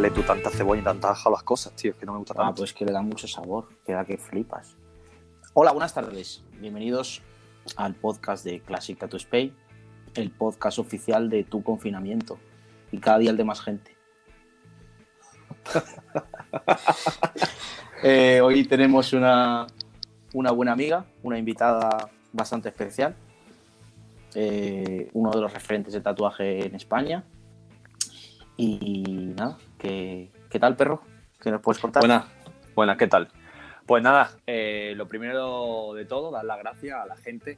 echarle tú tanta cebolla y tanta ajo a las cosas, tío. Es que no me gusta Ah, tanto. pues que le da mucho sabor, queda que flipas. Hola, buenas tardes. Bienvenidos al podcast de Classic Tattoo Spay, el podcast oficial de tu confinamiento. Y cada día el de más gente. Eh, hoy tenemos una, una buena amiga, una invitada bastante especial. eh, uno de los referentes de tatuaje en España. Y nada, ¿qué, tal, perro? ¿Qué nos puedes contar? Buenas, buenas, ¿qué tal? Pues nada, eh, lo primero de todo, dar las gracias a la gente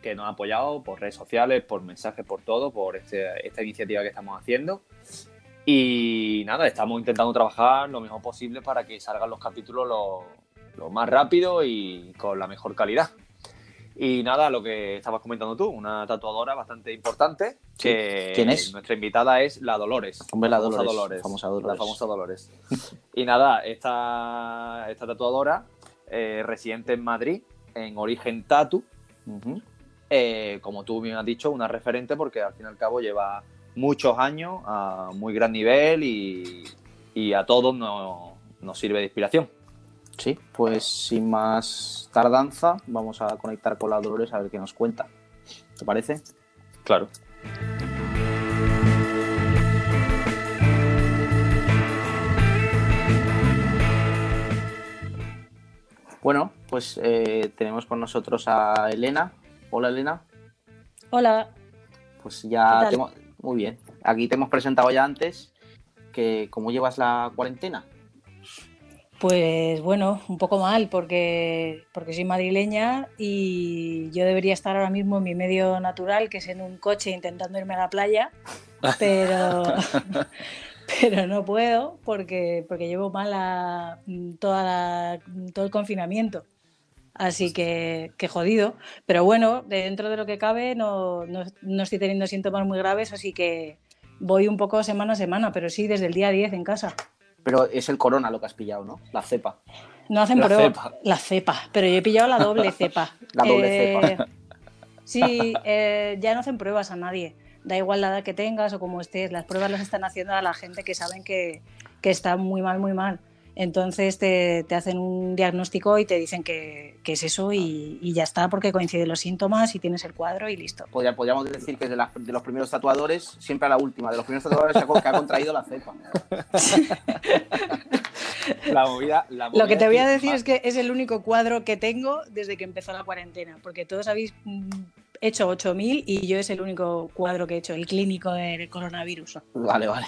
que nos ha apoyado por redes sociales, por mensajes, por todo, por este- esta iniciativa que estamos haciendo. Y nada, estamos intentando trabajar lo mejor posible para que salgan los capítulos lo, lo más rápido y con la mejor calidad. Y nada, lo que estabas comentando tú, una tatuadora bastante importante. Sí. Que ¿Quién es? Nuestra invitada es la Dolores. Hombre, la famosa Dolores, famosa Dolores. La famosa Dolores. y nada, esta, esta tatuadora, eh, residente en Madrid, en Origen Tatu, eh, como tú bien has dicho, una referente porque al fin y al cabo lleva muchos años a muy gran nivel y, y a todos nos, nos sirve de inspiración. Sí, pues sin más tardanza, vamos a conectar con la Dolores a ver qué nos cuenta. ¿Te parece? Claro. Bueno, pues eh, tenemos con nosotros a Elena. Hola, Elena. Hola, Pues ¿Qué ya te hemos- muy bien. Aquí te hemos presentado ya antes que cómo llevas la cuarentena. Pues bueno, un poco mal porque, porque soy madrileña y yo debería estar ahora mismo en mi medio natural, que es en un coche intentando irme a la playa, pero, pero no puedo porque, porque llevo mala toda la- todo el confinamiento. Así que, que jodido. Pero bueno, dentro de lo que cabe no, no, no estoy teniendo síntomas muy graves, así que voy un poco semana a semana, pero sí desde el día 10 en casa. Pero es el corona lo que has pillado, ¿no? La cepa. No hacen La prueba. cepa. La cepa, pero yo he pillado la doble cepa. La doble Eh, cepa. Sí, eh, ya no hacen pruebas a nadie. Da igual la edad que tengas o como estés. Las pruebas las están haciendo a la gente que saben que, que está muy mal, muy mal. Entonces te, te hacen un diagnóstico y te dicen que, que es eso y, y ya está, porque coinciden los síntomas y tienes el cuadro y listo. Podría- podríamos decir que de, la- de los primeros tatuadores, siempre a la última, de los primeros tatuadores que ha, contraído la cepa. La movida, la Lo que movida te voy a decir es que es el único cuadro que tengo desde que empezó la cuarentena, porque todos habéis mm, hecho 8.000 y yo es el único cuadro que he hecho, el clínico del coronavirus. Vale, vale.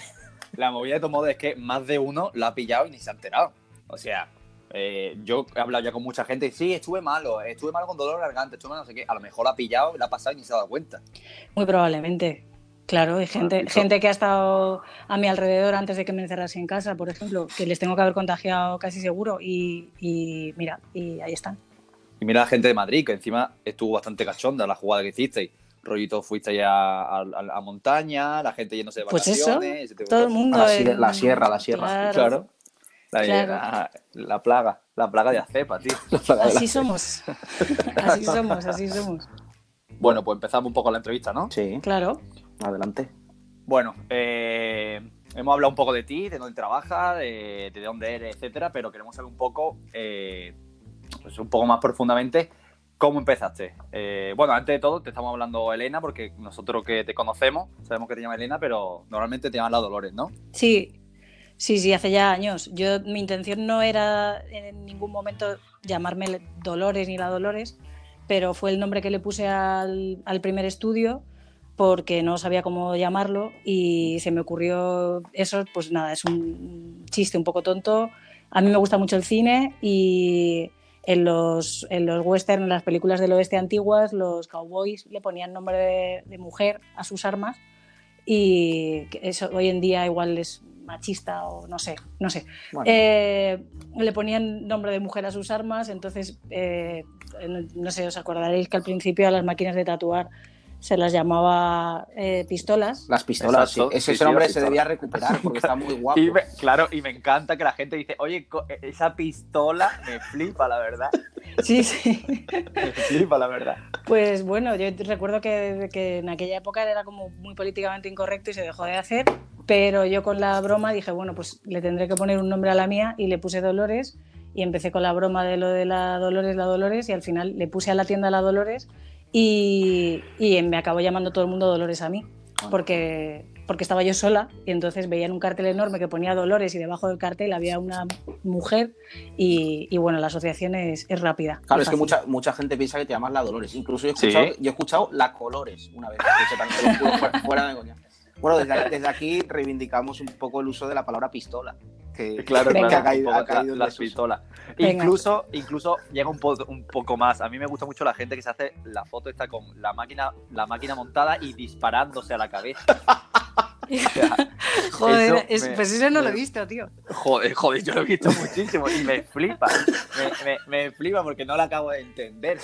La movida de Tomodo es que más de uno lo ha pillado y ni se ha enterado. O sea, eh, yo he hablado ya con mucha gente y sí, estuve malo, estuve malo con dolor de garganta, estuve malo no sé qué. A lo mejor lo ha pillado, lo ha pasado y ni se ha dado cuenta. Muy probablemente. Claro, hay gente, gente que ha estado a mi alrededor antes de que me encerrase en casa, por ejemplo, que les tengo que haber contagiado casi seguro y, y mira, y ahí están. Y mira la gente de Madrid, que encima estuvo bastante cachonda la jugada que hicisteis. Rollito, fuiste ya a, a- a montaña, la gente yéndose de Pues eso, vacaciones. tipo de Todo el mundo. La sie- en- la sierra, la sierra. Claro, Claro. La, Claro. la- la plaga, la plaga de acepa, tío. Así somos. Así somos, así somos. Bueno, pues empezamos un poco la entrevista, ¿no? Sí, Claro. adelante. Bueno, eh, hemos hablado un poco de ti, de dónde trabajas, de, de dónde eres, etcétera, pero queremos saber un poco, eh, pues un poco más profundamente, cómo empezaste. Eh, bueno, antes de todo, te estamos hablando Elena, porque nosotros que te conocemos, sabemos que te llama Elena, pero normalmente te llaman la Dolores, ¿no? Sí, sí, sí, hace ya años. Yo, mi intención no era en ningún momento llamarme Dolores ni la Dolores, pero fue el nombre que le puse al, al primer estudio porque no sabía cómo llamarlo y se me ocurrió eso, pues nada, es un chiste un poco tonto. A mí me gusta mucho el cine y en los, en los western, en las películas del oeste antiguas, los cowboys le ponían nombre de, de mujer a sus armas y eso hoy en día igual es machista o no sé, no sé. Bueno, Eh, le ponían nombre de mujer a sus armas, entonces, eh, no sé, os acordaréis que al principio a las máquinas de tatuar se las llamaba eh, pistolas. las pistolas, Exacto. sí. Ese, Sí, ese sí, nombre las se debía recuperar porque está muy guapo. Y me- claro, y me encanta que la gente dice, oye, co- e-, esa pistola me flipa, la verdad. Sí, sí. Me flipa, la verdad. Pues bueno, yo recuerdo que, que en aquella época era como muy políticamente incorrecto y se dejó de hacer. Pero yo con la broma dije, bueno, pues le tendré que poner un nombre a la mía y le puse Dolores y empecé con la broma de lo de la Dolores, la Dolores y al final le puse a la tienda la Dolores y, y me acabó llamando todo el mundo Dolores a mí porque, porque estaba yo sola y entonces veían un cartel enorme que ponía Dolores y debajo del cartel había una mujer y, y bueno, la asociación es, es rápida. Claro, es que mucha, mucha gente piensa que te llamas la Dolores. Incluso yo he escuchado, Sí. yo he escuchado la Colores una vez. Fuera de coña. Bueno, desde, desde aquí reivindicamos un poco el uso de la palabra pistola. Que, Claro, que Venga. ha caído, ha caído la-. Venga. Incluso, incluso llega un, po- un poco más. A mí me gusta mucho la gente que se hace la foto esta con la máquina, la máquina montada y disparándose a la cabeza. Joder, Eso es- me- pues eso no lo he visto, tío. Joder, joder, yo lo he visto muchísimo y me flipa. Me, me- me flipa porque no lo acabo de entender.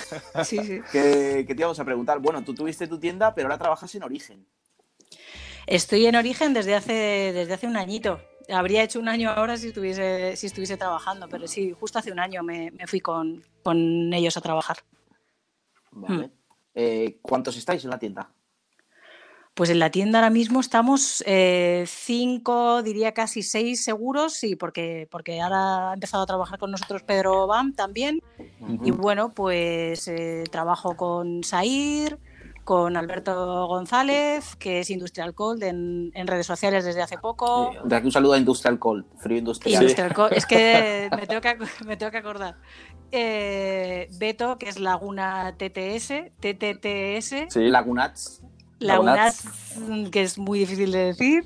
Sí, sí. Que, que te íbamos a preguntar. Bueno, tú tuviste tu tienda, pero ahora trabajas en Origen. Estoy en origen desde hace, desde hace un añito. Habría hecho un año ahora si estuviese, si estuviese trabajando, pero sí, justo hace un año me, me fui con, con ellos a trabajar. Vale. Eh, ¿Cuántos estáis en la tienda? Pues en la tienda ahora mismo estamos eh, cinco, diría casi seis seguros, sí, porque, porque ahora ha empezado a trabajar con nosotros Pedro Bam también. Y bueno, pues eh, trabajo con Sair, con Alberto González, que es Industrial Cold en, en redes sociales desde hace poco. De aquí un saludo a Industrial Cold, frío industrial. Industrial Co- Es que me tengo que, me tengo que acordar. Eh, Beto, que es Laguna TTS, TTTS, Sí, Lagunat, Lagunats. Lagunats. que es muy difícil de decir.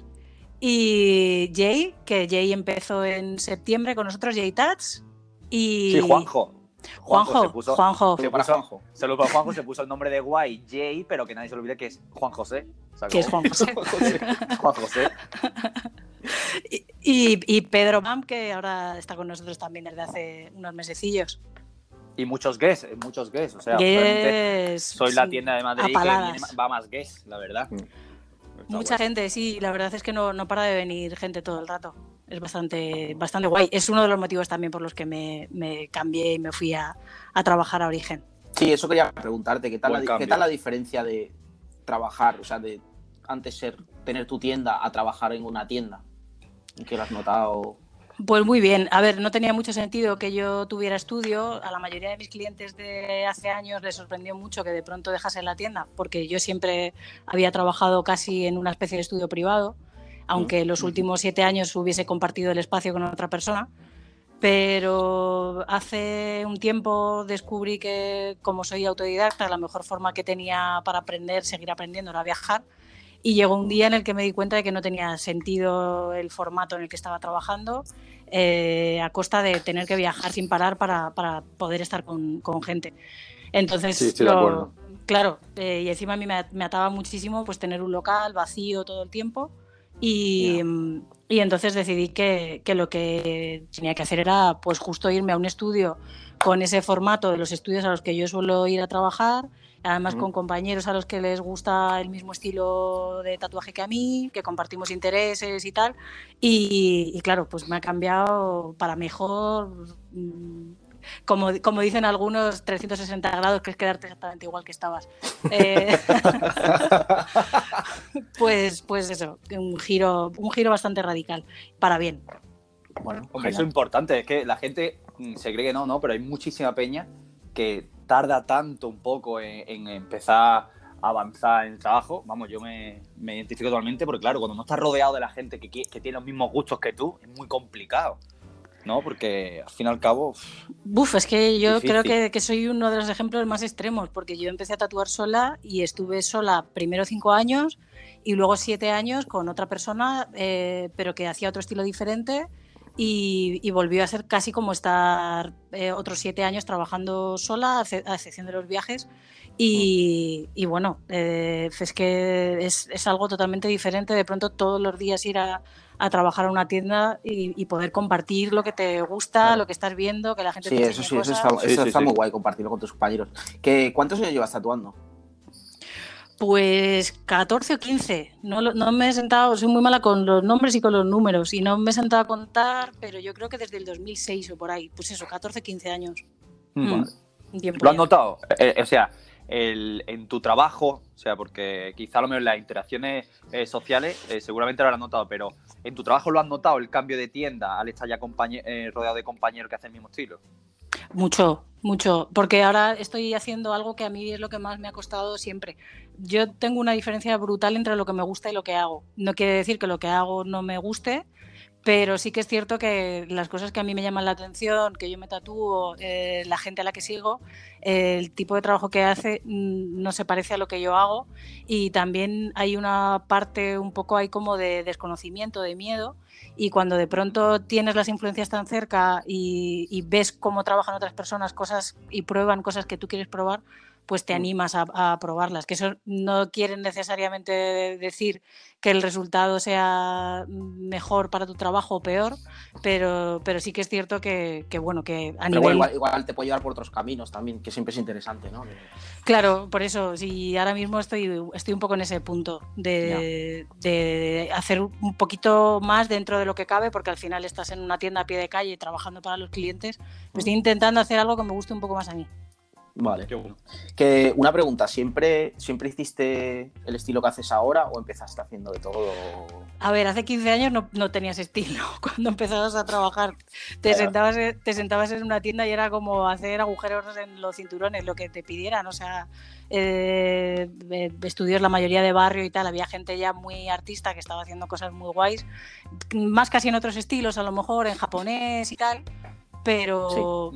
Y Jay, que Jay empezó en septiembre con nosotros, Jay Tats. Y Sí, Juanjo. Juanjo, se puso, Juanjo. se Pero para puso- Juanjo. Saludos para Juanjo, se puso el nombre de guay Jay, pero que nadie se olvide que es Juan José. Que es Juan José. Juan José. Y, y- y Pedro Mam, que ahora está con nosotros también desde hace unos mesecillos. Y muchos guests, muchos guests. O sea, es- soy la sí, tienda de Madrid que viene- va más guests, la verdad. Mm. Mucha guay. gente, sí, la verdad es que no, no para de venir gente todo el rato. Es bastante, bastante guay. Es uno de los motivos también por los que me, me cambié y me fui a, a trabajar a Origen. Sí, eso quería preguntarte. ¿Qué tal, Buen la, cambio. ¿Qué tal la diferencia de trabajar, o sea, de antes ser tener tu tienda a trabajar en una tienda? ¿En ¿Qué lo has notado? Pues muy bien. A ver, no tenía mucho sentido que yo tuviera estudio. A la mayoría de mis clientes de hace años les sorprendió mucho que de pronto dejase la tienda, porque yo siempre había trabajado casi en una especie de estudio privado, aunque los últimos siete años hubiese compartido el espacio con otra persona. Pero hace un tiempo descubrí que como soy autodidacta, la mejor forma que tenía para aprender, seguir aprendiendo, era viajar. Y llegó un día en el que me di cuenta de que no tenía sentido el formato en el que estaba trabajando eh, a costa de tener que viajar sin parar para, para poder estar con, con gente. Entonces, Sí, estoy de acuerdo. claro, eh, y encima a mí me, me ataba muchísimo pues tener un local vacío todo el tiempo y, mm, y entonces decidí que, que lo que tenía que hacer era pues justo irme a un estudio con ese formato de los estudios a los que yo suelo ir a trabajar, además Ujú. con compañeros a los que les gusta el mismo estilo de tatuaje que a mí, que compartimos intereses y tal. Y, y claro, pues me ha cambiado para mejor. Como, como dicen algunos, 360 grados, que es quedarte exactamente igual que estabas. Eh, pues, pues eso, un giro, un giro bastante radical, para bien. Bueno, Hombre, eso es importante, es que la gente mm, se cree que no, no, pero hay muchísima peña que tarda tanto un poco en, en empezar a avanzar en el trabajo. Vamos, yo me, me identifico totalmente porque, claro, cuando no estás rodeado de la gente que tiene los mismos gustos que tú, es muy complicado, ¿no? Porque al fin y al cabo, uf, Buf, es que yo Difícil. creo que, que soy uno de los ejemplos más extremos, porque yo empecé a tatuar sola y estuve sola primero cinco años y luego siete años con otra persona, eh, pero que hacía otro estilo diferente y, y volvió a ser casi como estar eh, otros siete años trabajando sola, a excepción de los viajes. Y, y bueno, eh, es que es, es algo totalmente diferente de pronto todos los días ir a, a trabajar a una tienda y, y poder compartir lo que te gusta, Claro. lo que estás viendo, que la gente Sí, te eso sí, enseñe eso cosas. está, Sí, eso sí, está sí. muy guay compartirlo con tus compañeros. ¿Qué, ¿Cuántos años llevas tatuando? Pues 14 o 15. No, no me he sentado, soy muy mala con los nombres y con los números y no me he sentado a contar, pero yo creo que desde el 2006 o por ahí. Pues eso, 14 15 años. mm, Un tiempo ¿lo has notado? Eh, eh, o sea, en tu trabajo, o sea, porque quizá a lo mejor las interacciones eh, sociales eh, seguramente lo has notado, pero ¿en tu trabajo lo has notado el cambio de tienda al estar ya eh, rodeado de compañeros que hacen el mismo estilo? Mucho, mucho, porque ahora estoy haciendo algo que a mí es lo que más me ha costado siempre. Yo tengo una diferencia brutal entre lo que me gusta y lo que hago. No quiere decir que lo que hago no me guste, pero sí que es cierto que las cosas que a mí me llaman la atención, que yo me tatúo, eh, la gente a la que sigo, el tipo de trabajo que hace mm, no se parece a lo que yo hago. Y también hay una parte un poco ahí como de desconocimiento, de miedo. Y cuando de pronto tienes las influencias tan cerca y, y ves cómo trabajan otras personas cosas y prueban cosas que tú quieres probar, pues te mm. animas a, probarlas. Que eso no quiere necesariamente decir que el resultado sea mejor para tu trabajo o peor, pero, pero sí que es cierto que, bueno, que a nivel... Igual, te puede llevar por otros caminos también, que siempre es interesante, ¿no? Claro, por eso, sí, ahora mismo estoy, estoy un poco en ese punto de, de hacer un poquito más dentro de lo que cabe, porque al final estás en una tienda a pie de calle trabajando para los clientes, pues estoy intentando hacer algo que me guste un poco más a mí. Vale. Que una pregunta, ¿siempre, ¿siempre hiciste el estilo que haces ahora o empezaste haciendo de todo? A ver, hace 15 años no, no tenías estilo cuando empezabas a trabajar. Te, sentabas, te sentabas en una tienda y era como hacer agujeros en los cinturones, lo que te pidieran. O sea, eh, eh, estudios la mayoría de barrio y tal, había gente ya muy artista que estaba haciendo cosas muy guays, más casi en otros estilos, a lo mejor en japonés y tal pero,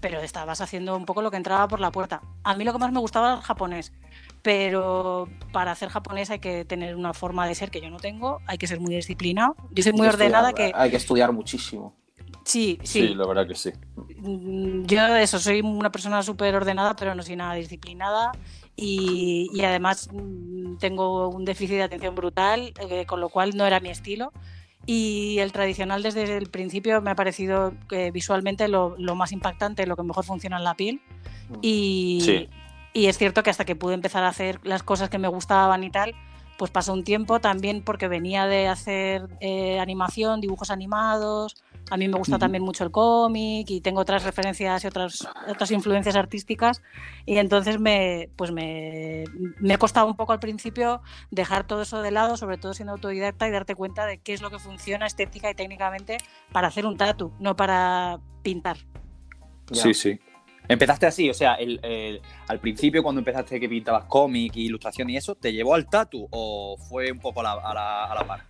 pero estabas haciendo un poco lo que entraba por la puerta. A mí lo que más me gustaba era el japonés, pero para hacer japonés hay que tener una forma de ser que yo no tengo, hay que ser muy disciplinado. Yo soy muy ordenada que... Hay que estudiar muchísimo. Sí, sí. Sí, la verdad que sí. Mm, yo eso, soy una persona súper ordenada, pero no soy nada disciplinada. Y, y, además mm, tengo un déficit de atención brutal, eh, con lo cual no era mi estilo. Y el tradicional desde el principio me ha parecido que visualmente lo, más impactante, lo que mejor funciona en la piel. Mm. Y, y es cierto que hasta que pude empezar a hacer las cosas que me gustaban y tal, pues pasó un tiempo también porque venía de hacer eh, animación, dibujos animados, a mí me gusta también mucho el cómic y tengo otras referencias y otras, otras influencias artísticas y entonces me, pues me, me ha costado un poco al principio dejar todo eso de lado, sobre todo siendo autodidacta y darte cuenta de qué es lo que funciona estética y técnicamente para hacer un tatu, no para pintar. Sí, sí. Empezaste así, o sea, al principio cuando empezaste que pintabas cómic, ilustración y eso, ¿te llevó al tatu o fue un poco a la, a par?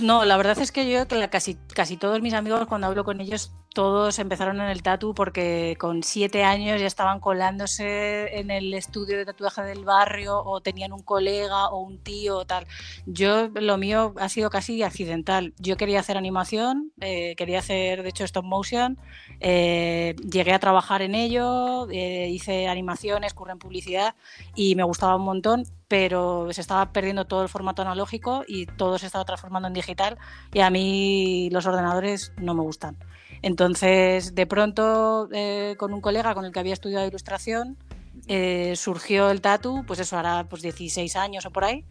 No, la verdad es que yo, casi, casi todos mis amigos, cuando hablo con ellos, todos empezaron en el tatu porque con siete años ya estaban colándose en el estudio de tatuaje del barrio o tenían un colega o un tío o tal. Yo, lo mío ha sido casi accidental. Yo quería hacer animación, eh, quería hacer, de hecho, stop motion. Eh, llegué a trabajar en ello, eh, hice animaciones, curré publicidad y me gustaba un montón, pero se estaba perdiendo todo el formato analógico y todo se estaba transformando en digital y a mí los ordenadores no me gustan. Entonces, de pronto, eh, con un colega con el que había estudiado ilustración, eh, surgió el tatu, pues eso hará pues 16 años o por ahí,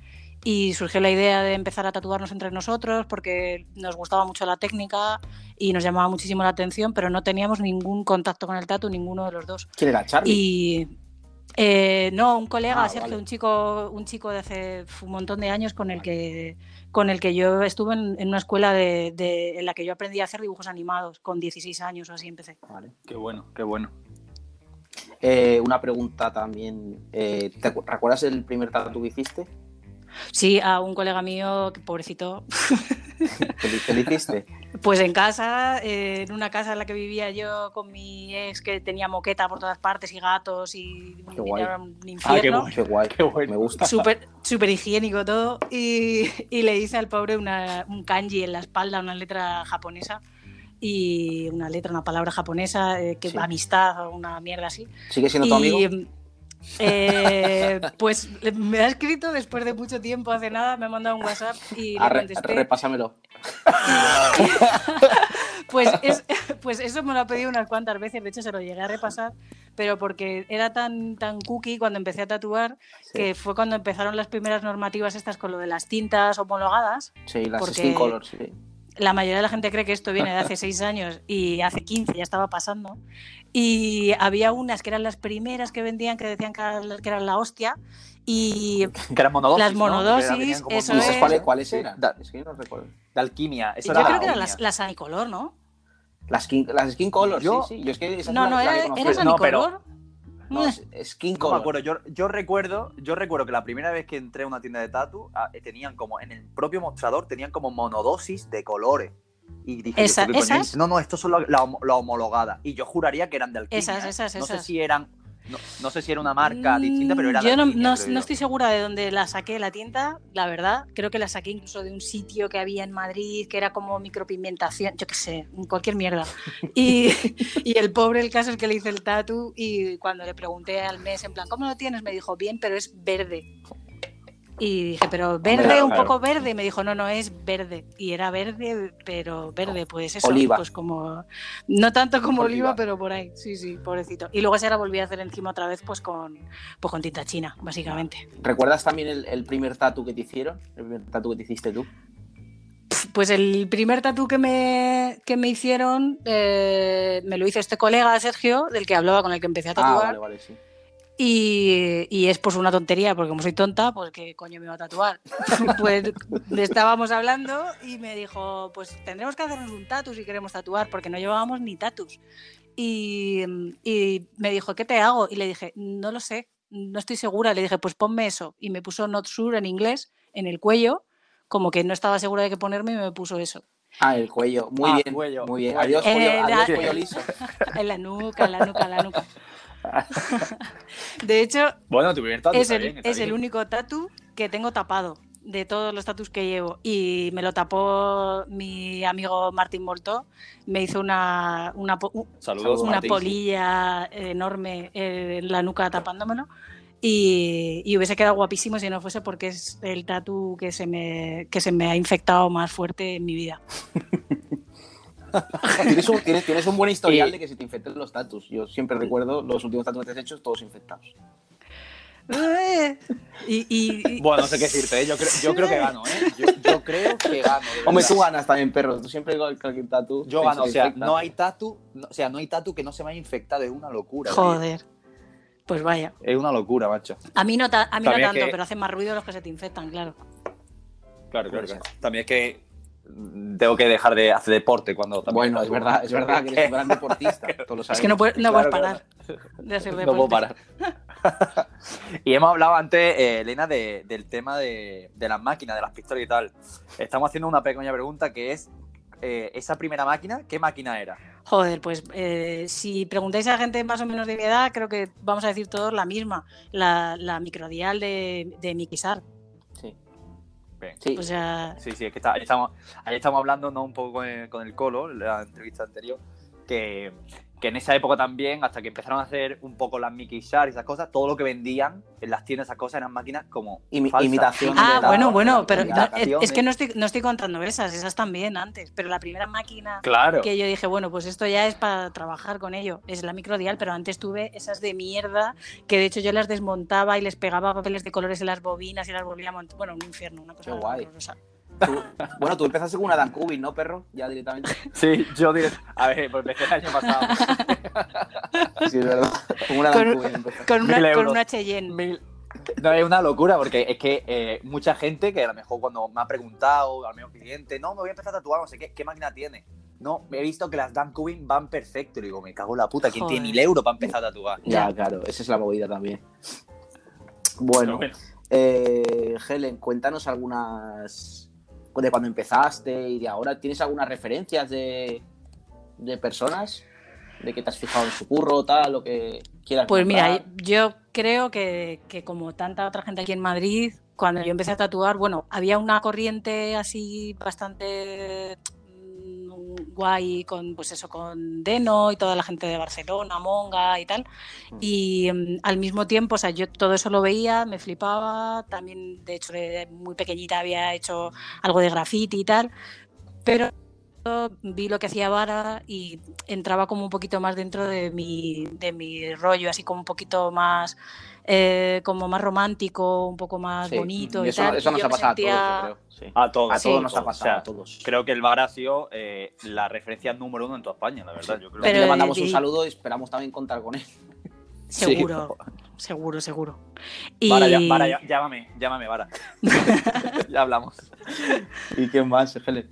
y surgió la idea de empezar a tatuarnos entre nosotros porque nos gustaba mucho la técnica y nos llamaba muchísimo la atención, pero no teníamos ningún contacto con el tatu, ninguno de los dos. ¿Quién era Charlie? Y eh, no, un colega, ah, Sergio, un chico, un chico de hace un montón de años con el que con el que yo estuve en, una escuela de, en la que yo aprendí a hacer dibujos animados con 16 años o así empecé. Vale, qué bueno, qué bueno. Eh, una pregunta también. Eh, ¿Te recuerdas el primer tatu que hiciste? Sí, a un colega mío, pobrecito. ¿Qué le hiciste? Pues en casa, eh, en una casa en la que vivía yo con mi ex que tenía moqueta por todas partes y gatos y qué guay. un infierno. Ah, qué, guay, qué guay, me gusta. Súper super higiénico todo. Y, y, le hice al pobre una, un kanji en la espalda, una letra japonesa y una letra, una palabra japonesa, eh, que amistad o una mierda así. ¿Sigue siendo tu amigo? Eh, pues me ha escrito después de mucho tiempo, hace nada, me ha mandado un WhatsApp y le contesté. repásamelo. pues, pues eso me lo ha pedido unas cuantas veces, de hecho se lo llegué a repasar, pero porque era tan, tan cookie cuando empecé a tatuar, que fue cuando empezaron las primeras normativas estas con lo de las tintas homologadas. Sí, las skin colors, sí la mayoría de la gente cree que esto viene de hace seis años y hace 15 ya estaba pasando. Y había unas que eran las primeras que vendían que decían que eran, que eran la hostia. Y Que eran monodosis. Las ¿no? monodosis, como eso ¿Y un- esas es. cuáles, cuáles eran? da- Es que no recuerdo. de alquimia. Eso yo era creo que la eran las, alquimia. las Anicolor, ¿no? Las skin, las skin colors, Yo- sí, sí. Yo es que No, no, las era. ¿eras No, pero- Anicolor. No, es- skin No me color. acuerdo, yo, yo recuerdo, yo recuerdo que la primera vez que entré a una tienda de tatu ah, eh, tenían como en el propio mostrador tenían como monodosis de colores. Y dije, Esa- ¿esto qué coño esas- es? no, no, estos son la, la la homologada. Y yo juraría que eran de alquimia. Esas, ¿eh? esas, No sé si eran, no, no sé si era una marca distinta, pero era Mm, Yo no, alquimia, no- no estoy segura de dónde la saqué la tienda, la verdad. Creo que la saqué incluso de un sitio que había en Madrid, que era como micropigmentación, yo qué sé, cualquier mierda. Y, y el pobre, el caso es que le hice el tatu y cuando le pregunté al mes, en plan, ¿cómo lo tienes? Me dijo, bien, pero es verde. Y dije, pero verde, Claro, un claro. poco verde. Y me dijo, no, no, es verde. Y era verde, pero verde, pues eso. Oliva. Pues como, no tanto como oliva, Oliva. pero por ahí. Sí, sí, pobrecito. Y luego se la volví a hacer encima otra vez, pues con, pues con tinta china, básicamente. ¿Recuerdas también el, el primer tatu que te hicieron? El primer tatu que te hiciste tú. Pues el primer tatu que me, que me hicieron eh, me lo hizo este colega, Sergio, del que hablaba, con el que empecé a Ah, tatuar. vale, vale, sí. Y, y es pues una tontería, porque como soy tonta, pues qué coño me iba a tatuar. pues estábamos hablando y me dijo, pues tendremos que hacernos un tatu si queremos tatuar, porque no llevábamos ni tatus. Y, y me dijo, ¿qué te hago? Y le dije, no lo sé, no estoy segura. Le dije, pues ponme eso. Y me puso not sure en inglés en el cuello, como que no estaba segura de qué ponerme y me puso eso. Ah, el cuello. Muy Ah, bien. cuello, muy bien. Adiós, cuello, Eh, adiós, la- cuello liso. En la nuca, en la nuca, en la nuca. De hecho, Bueno, tu primer tatu es el, bien, está es el bien. único tatu que tengo tapado de todos los tatus que llevo. Y me lo tapó mi amigo Martín Moltó. Me hizo una, una, po- u- Saludos, una Martín. polilla enorme en la nuca tapándomelo. Y, y hubiese quedado guapísimo si no fuese porque es el tatu que se me, que se me ha infectado más fuerte en mi vida. tienes, un, tienes, tienes un buen historial Y- de que se te infecten los tatus. Yo siempre recuerdo los últimos tatus que te has hecho todos infectados. Y, y- y- Bueno, no sé qué decirte, ¿eh? yo, creo, yo creo que gano, ¿eh? Yo, yo creo que gano. Hombre, tú ganas también, perro. Tú siempre con cualquier tatu. Yo gano, o sea, no hay tatu, no- o sea, no hay tatu que no se me haya infectado, es una locura. tío. joder. Pues vaya. Es una locura, macho. A mí no, ta- a mí no tanto, que- pero hacen más ruido los que se te infectan, claro. Claro, claro, claro. También es que tengo que dejar de hacer deporte cuando también Bueno, es verdad, es verdad que eres un gran deportista. Todos lo Es que no, puedes, no Claro, parar de hacer No deporte. puedo parar. y hemos hablado antes, eh, Elena, de- del tema de, de las máquinas, de las pistolas y tal. Estamos haciendo una pequeña pregunta que es, eh, esa primera máquina, ¿qué máquina era? Joder, pues eh, si preguntáis a gente más o menos de mi edad, creo que vamos a decir todos la misma, la, la microdial de, de Mikisar. Sí. Bien. Sí. O sea, Sí, sí, es que está- ahí, estamos, ahí estamos hablando ¿no? un poco con el, con el Colo, en la entrevista anterior, que, que en esa época también, hasta que empezaron a hacer un poco las Mickey Shark y esas cosas, todo lo que vendían en las tiendas, esas cosas eran máquinas como Imi- falsas. imitación ah, de la- bueno, bueno, pero no, es, que no estoy, no estoy contando esas, esas también antes, pero la primera máquina Claro. que yo dije, bueno, pues esto ya es para trabajar con ello, es la microdial, pero antes tuve esas de mierda que de hecho yo las desmontaba y les pegaba papeles de colores en las bobinas y las volvía a montar. Bueno, un infierno, una cosa Qué guay. horrorosa. Tú- bueno, tú empezaste con una Dan Cubin, ¿no, perro? Ya directamente. Sí, yo diré. A ver, pues empecé el año pasado. Sí, es verdad. Con una Dan Con- Cubin empezaste. Con una, con una Cheyenne. Mil- No, es una locura porque es que eh, mucha gente que a lo mejor cuando me ha preguntado, al menos cliente, no, me voy a empezar a tatuar, no sé qué, ¿qué máquina tiene? No, he visto que las Dan Cubin van perfecto. Y digo, me cago en la puta, ¿quién Joder. tiene mil euros para empezar a tatuar? Ya, claro, esa es la movida también. Bueno, eh, Helen, cuéntanos algunas de cuando empezaste y de ahora. ¿Tienes algunas referencias de, de personas? ¿De que te has fijado en su curro, tal, o que quieras Pues mira, yo creo que, que como tanta otra gente aquí en Madrid, cuando yo empecé a tatuar, bueno, había una corriente así bastante guay con pues eso con Deno y toda la gente de Barcelona, Monga y tal. Mm. Y mm, al mismo tiempo, o sea, yo todo eso lo veía, me flipaba, también de hecho de muy pequeñita había hecho algo de graffiti y tal, pero vi lo que hacía Vara y entraba como un poquito más dentro de mi, de mi rollo, así como un poquito más eh, como más romántico, un poco más Sí, bonito. y Y eso, tal, eso nos ha pasado sentía- a todos, yo creo. sí. A todos. A todos nos ha O pasado, sea, a todos. Creo que el Bar ha sido eh, la referencia número uno en toda España, la verdad. Yo creo le mandamos un saludo y esperamos también contar con él. Seguro, seguro, seguro. Y Vara, ya- Vara, ya- llámame, llámame, Vara. ya hablamos. ¿Y quién más, Fele?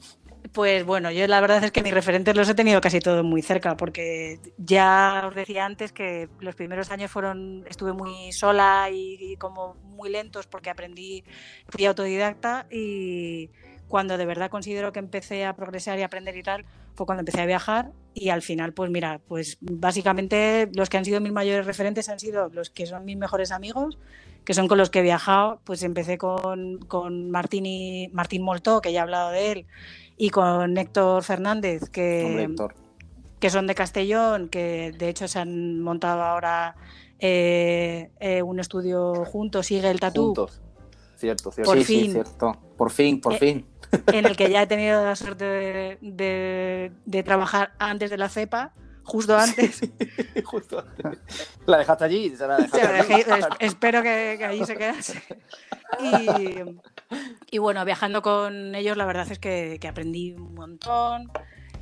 Pues bueno, yo la verdad es que mis referentes los he tenido casi todos muy cerca, porque ya os decía antes que los primeros años fueron, estuve muy sola y, como muy lentos porque aprendí, fui autodidacta y cuando de verdad considero que empecé a progresar y aprender y tal, fue cuando empecé a viajar y al final, pues mira, pues básicamente los que han sido mis mayores referentes han sido los que son mis mejores amigos, que son con los que he viajado, pues empecé con, con Martín, y, Martín Moltó, que ya he hablado de él, y con Héctor Fernández, que, Hombre, Héctor. que son de Castellón, que de hecho se han montado ahora eh, eh, un estudio juntos, sigue el tatú, Juntos. Cierto, cierto. Por sí, sí, fin. cierto. Por fin, por Eh, fin. en el que ya he tenido la suerte de, de- de trabajar antes de la cepa, justo antes. Justo. La dejaste allí. Se la dejaste dejé- espero que, que allí se quedase. Y, y bueno, viajando con ellos, la verdad es que, que aprendí un montón.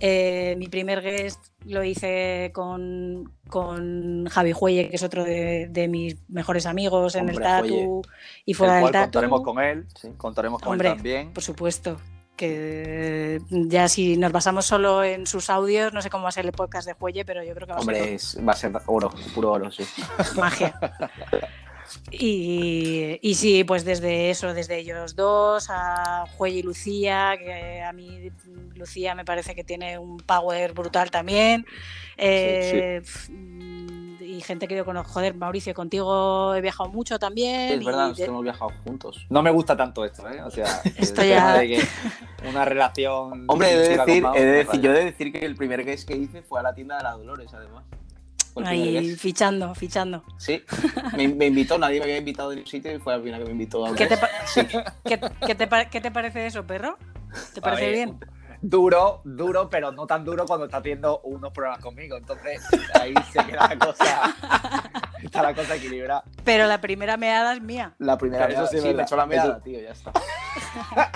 Eh, mi primer guest lo hice con, con Javi Juelle, que es otro de, de mis mejores amigos en el Tatu y El fuera del Tatu. contaremos con él. Sí. Contaremos con Hombre, él también. Por supuesto. Que ya si nos basamos solo en sus audios, no sé cómo va a ser el podcast de Juelle, pero yo creo que va a ser Hombre, es- va a ser oro, puro oro, sí. magia. Y, y sí, pues desde eso, desde ellos dos, a Juey y Lucía, que a mí Lucía me parece que tiene un power brutal también. Eh, pf, Y gente que yo conozco, joder, Mauricio, contigo he viajado mucho también. Es verdad, y nos de- hemos viajado juntos. No me gusta tanto esto, ¿eh? O sea, Esto el ya- tema de que una relación. Hombre, he de decir, he de yo he de decir que el primer guest que hice fue a la tienda de la Dolores, además. Ahí fichando, fichando. Sí, me, me invitó, nadie me había invitado de un sitio y fue la primera que me invitó a un ¿Qué te, ¿Qué, qué te, qué te parece eso, perro? ¿Te parece bien? Duro, duro, pero no tan duro cuando está haciendo unos programas conmigo. Entonces, ahí se queda la cosa. Está la cosa equilibrada. Pero la primera meada es mía. La primera Eso vez, sí me verdad. echó la meada, Eso- tío, ya está.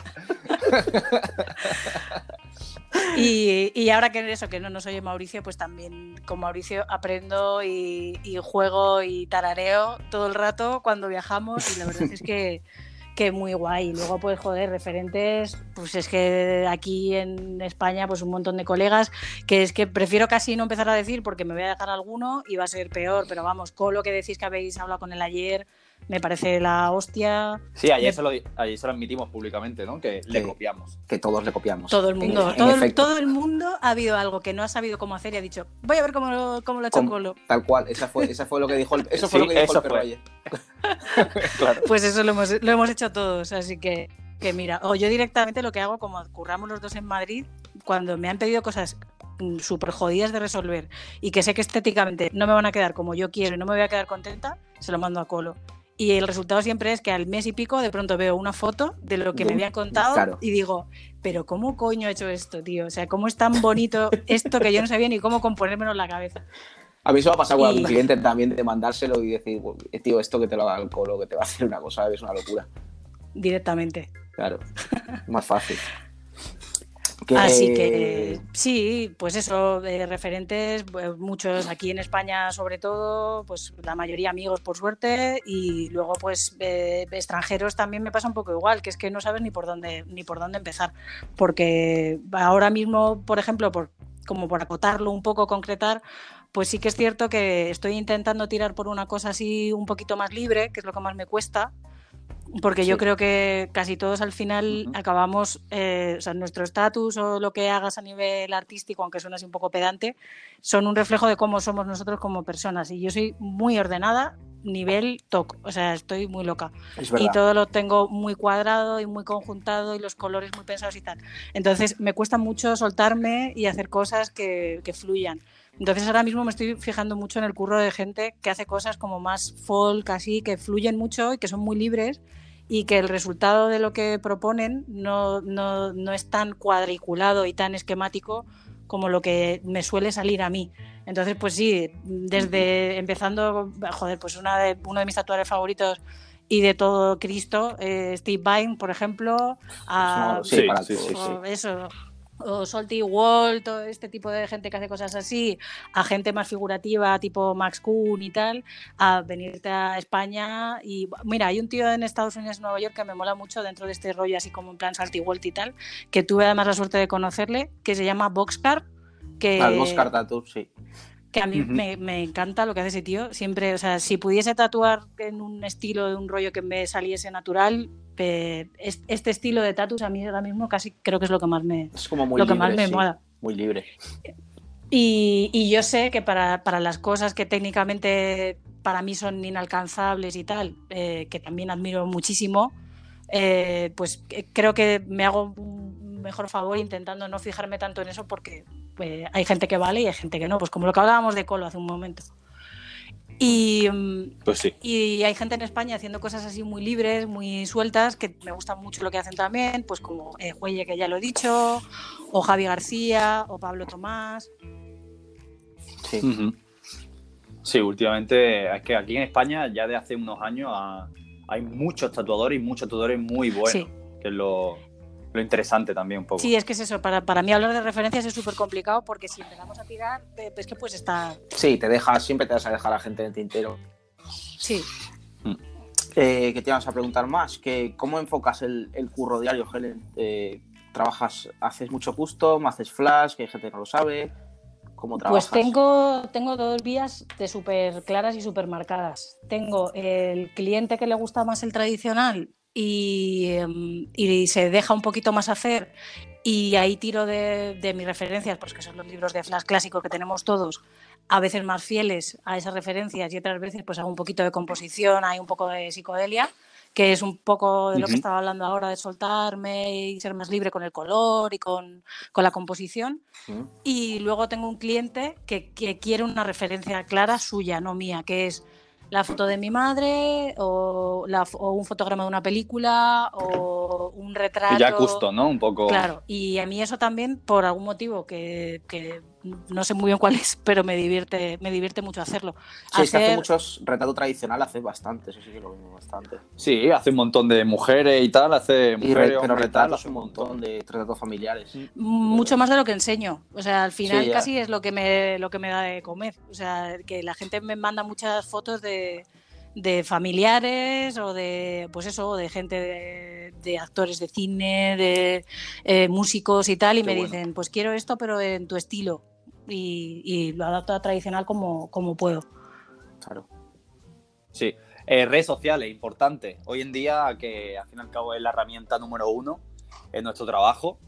Y, y ahora que eso, que no, no soy Mauricio, pues también con Mauricio aprendo y, y juego y tarareo todo el rato cuando viajamos y la verdad es que, que muy guay. Luego, pues, joder, referentes, pues es que aquí en España, pues un montón de colegas, que es que prefiero casi no empezar a decir porque me voy a dejar alguno y va a ser peor, pero vamos, con lo que decís que habéis hablado con él ayer, me parece la hostia. Sí, ayer Me- se lo, ayer se lo admitimos públicamente, ¿no? Que le copiamos. Que todos le copiamos. Todo el mundo, en todo, el, efecto. todo el mundo ha habido algo que no ha sabido cómo hacer y ha dicho, voy a ver cómo lo, cómo lo ha hecho Colo. Tal cual, esa fue, esa fue lo que dijo el, eso fue Sí, lo que dijo eso el perro fue. ayer. claro. Pues eso lo hemos, lo hemos hecho todos, así que, que mira, o yo directamente lo que hago, como curramos los dos en Madrid, cuando me han pedido cosas súper jodidas de resolver y que sé que estéticamente no me van a quedar como yo quiero y no me voy a quedar contenta, se lo mando a Colo. Y el resultado siempre es que al mes y pico de pronto veo una foto de lo que me habían contado claro. y digo, pero ¿cómo coño he hecho esto, tío? O sea, ¿cómo es tan bonito esto que yo no sabía ni cómo componérmelo en la cabeza? A mí eso me ha pasado con Y- algún cliente también de mandárselo y decir, tío, esto que te lo haga el colo, que te va a hacer una cosa, es una locura. Directamente. Claro, más fácil. Así que sí, pues eso, de referentes, muchos aquí en España sobre todo, pues la mayoría amigos por suerte y luego pues eh, extranjeros también me pasa un poco igual, que es que no sabes ni por dónde ni por dónde empezar, porque ahora mismo, por ejemplo, por como por acotarlo un poco, concretar, pues sí que es cierto que estoy intentando tirar por una cosa así un poquito más libre, que es lo que más me cuesta, porque yo Sí. creo que casi todos al final Ujú. acabamos, eh, o sea, nuestro estatus o lo que hagas a nivel artístico, aunque suene así un poco pedante, son un reflejo de cómo somos nosotros como personas. Y yo soy muy ordenada, nivel TOC, o sea, estoy muy loca. Y todo lo tengo muy cuadrado y muy conjuntado y los colores muy pensados y tal. Entonces me cuesta mucho soltarme y hacer cosas que, que fluyan. Entonces ahora mismo me estoy fijando mucho en el curro de gente que hace cosas como más folk, así, que fluyen mucho y que son muy libres y que el resultado de lo que proponen no, no, no es tan cuadriculado y tan esquemático como lo que me suele salir a mí. Entonces, pues sí, desde empezando, joder, pues una de, uno de mis tatuadores favoritos y de todo Cristo, eh, Steve Vine, por ejemplo, a, No, sí, Sí, sí, eso, o Salty Wall, todo este tipo de gente que hace cosas así, a gente más figurativa, tipo Max Kuhn y tal, a venirte a España. Y mira, hay un tío en Estados Unidos, Nueva York, que me mola mucho dentro de este rollo, así como en plan Salty Wall y tal, que tuve además la suerte de conocerle, que se llama Boxcar. Que, Al Oscar Tattoo, sí. que a mí me, me encanta lo que hace ese tío. Siempre, o sea, si pudiese tatuar en un estilo, de un rollo que me saliese natural, es- este estilo de tatus a mí ahora mismo casi creo que es lo que más me, Es como muy lo que libre, más me sí, mola. Muy libre. Y, y yo sé que para, para las cosas que técnicamente para mí son inalcanzables y tal, eh, que también admiro muchísimo, eh, pues eh, creo que me hago un mejor favor intentando no fijarme tanto en eso porque eh, hay gente que vale y hay gente que no, pues como lo que hablábamos de Colo hace un momento. Y, Pues sí. y hay gente en España haciendo cosas así muy libres, muy sueltas, que me gusta mucho lo que hacen también, pues como eh, Juelle, que ya lo he dicho, o Javi García, o Pablo Tomás. Sí. Sí, últimamente es que aquí en España ya de hace unos años hay muchos tatuadores y muchos tatuadores muy buenos, Sí. que lo, lo interesante también un poco. Sí, es que es eso. Para, para mí hablar de referencias es súper complicado porque si empezamos a tirar, eh, es que pues está... Sí, te dejas, siempre te vas a dejar a la gente en el tintero. Sí. Eh, ¿Qué te ibas a preguntar más? Que, ¿Cómo enfocas el, el curro diario, Helen? Eh, ¿Trabajas, haces mucho custom, haces flash, que hay gente que no lo sabe? ¿Cómo trabajas? Pues tengo, tengo dos vías de súper claras y súper marcadas. Tengo el cliente que le gusta más el tradicional y, em, y se deja un poquito más hacer y ahí tiro de, de mis referencias, pues que son los libros de flash clásicos que tenemos todos, a veces más fieles a esas referencias y otras veces pues hago un poquito de composición, hay un poco de psicodelia, que es un poco de lo que estaba hablando ahora, de soltarme y ser más libre con el color y con, con la composición. ¿Mm? Y luego tengo un cliente que, que quiere una referencia clara suya, no mía, que es la foto de mi madre o, la o un fotograma de una película o un retrato. Y ya gusto, ¿no? Un poco. Claro, y a mí eso también, por algún motivo que, que no sé muy bien cuál es, pero me divierte, me divierte mucho hacerlo. Sí, es que hace muchos retrato tradicional, hace bastante, eso sí que lo vemos bastante. Sí, hace un montón de mujeres y tal, hace Y mujeres, re- pero hombres retratos hace un montón de retratos familiares. mucho más de lo que enseño. O sea, al final Sí, casi es lo que me lo que me da de comer. O sea, que la gente me manda muchas fotos de, de familiares o de pues eso, de gente de, de actores de cine, de eh, músicos y tal, y Qué me bueno. dicen, pues quiero esto, pero en tu estilo. Y, y lo adapto a tradicional como, como puedo. Claro. Sí. Eh, redes sociales, importante. Hoy en día, que al fin y al cabo es la herramienta número uno en nuestro trabajo,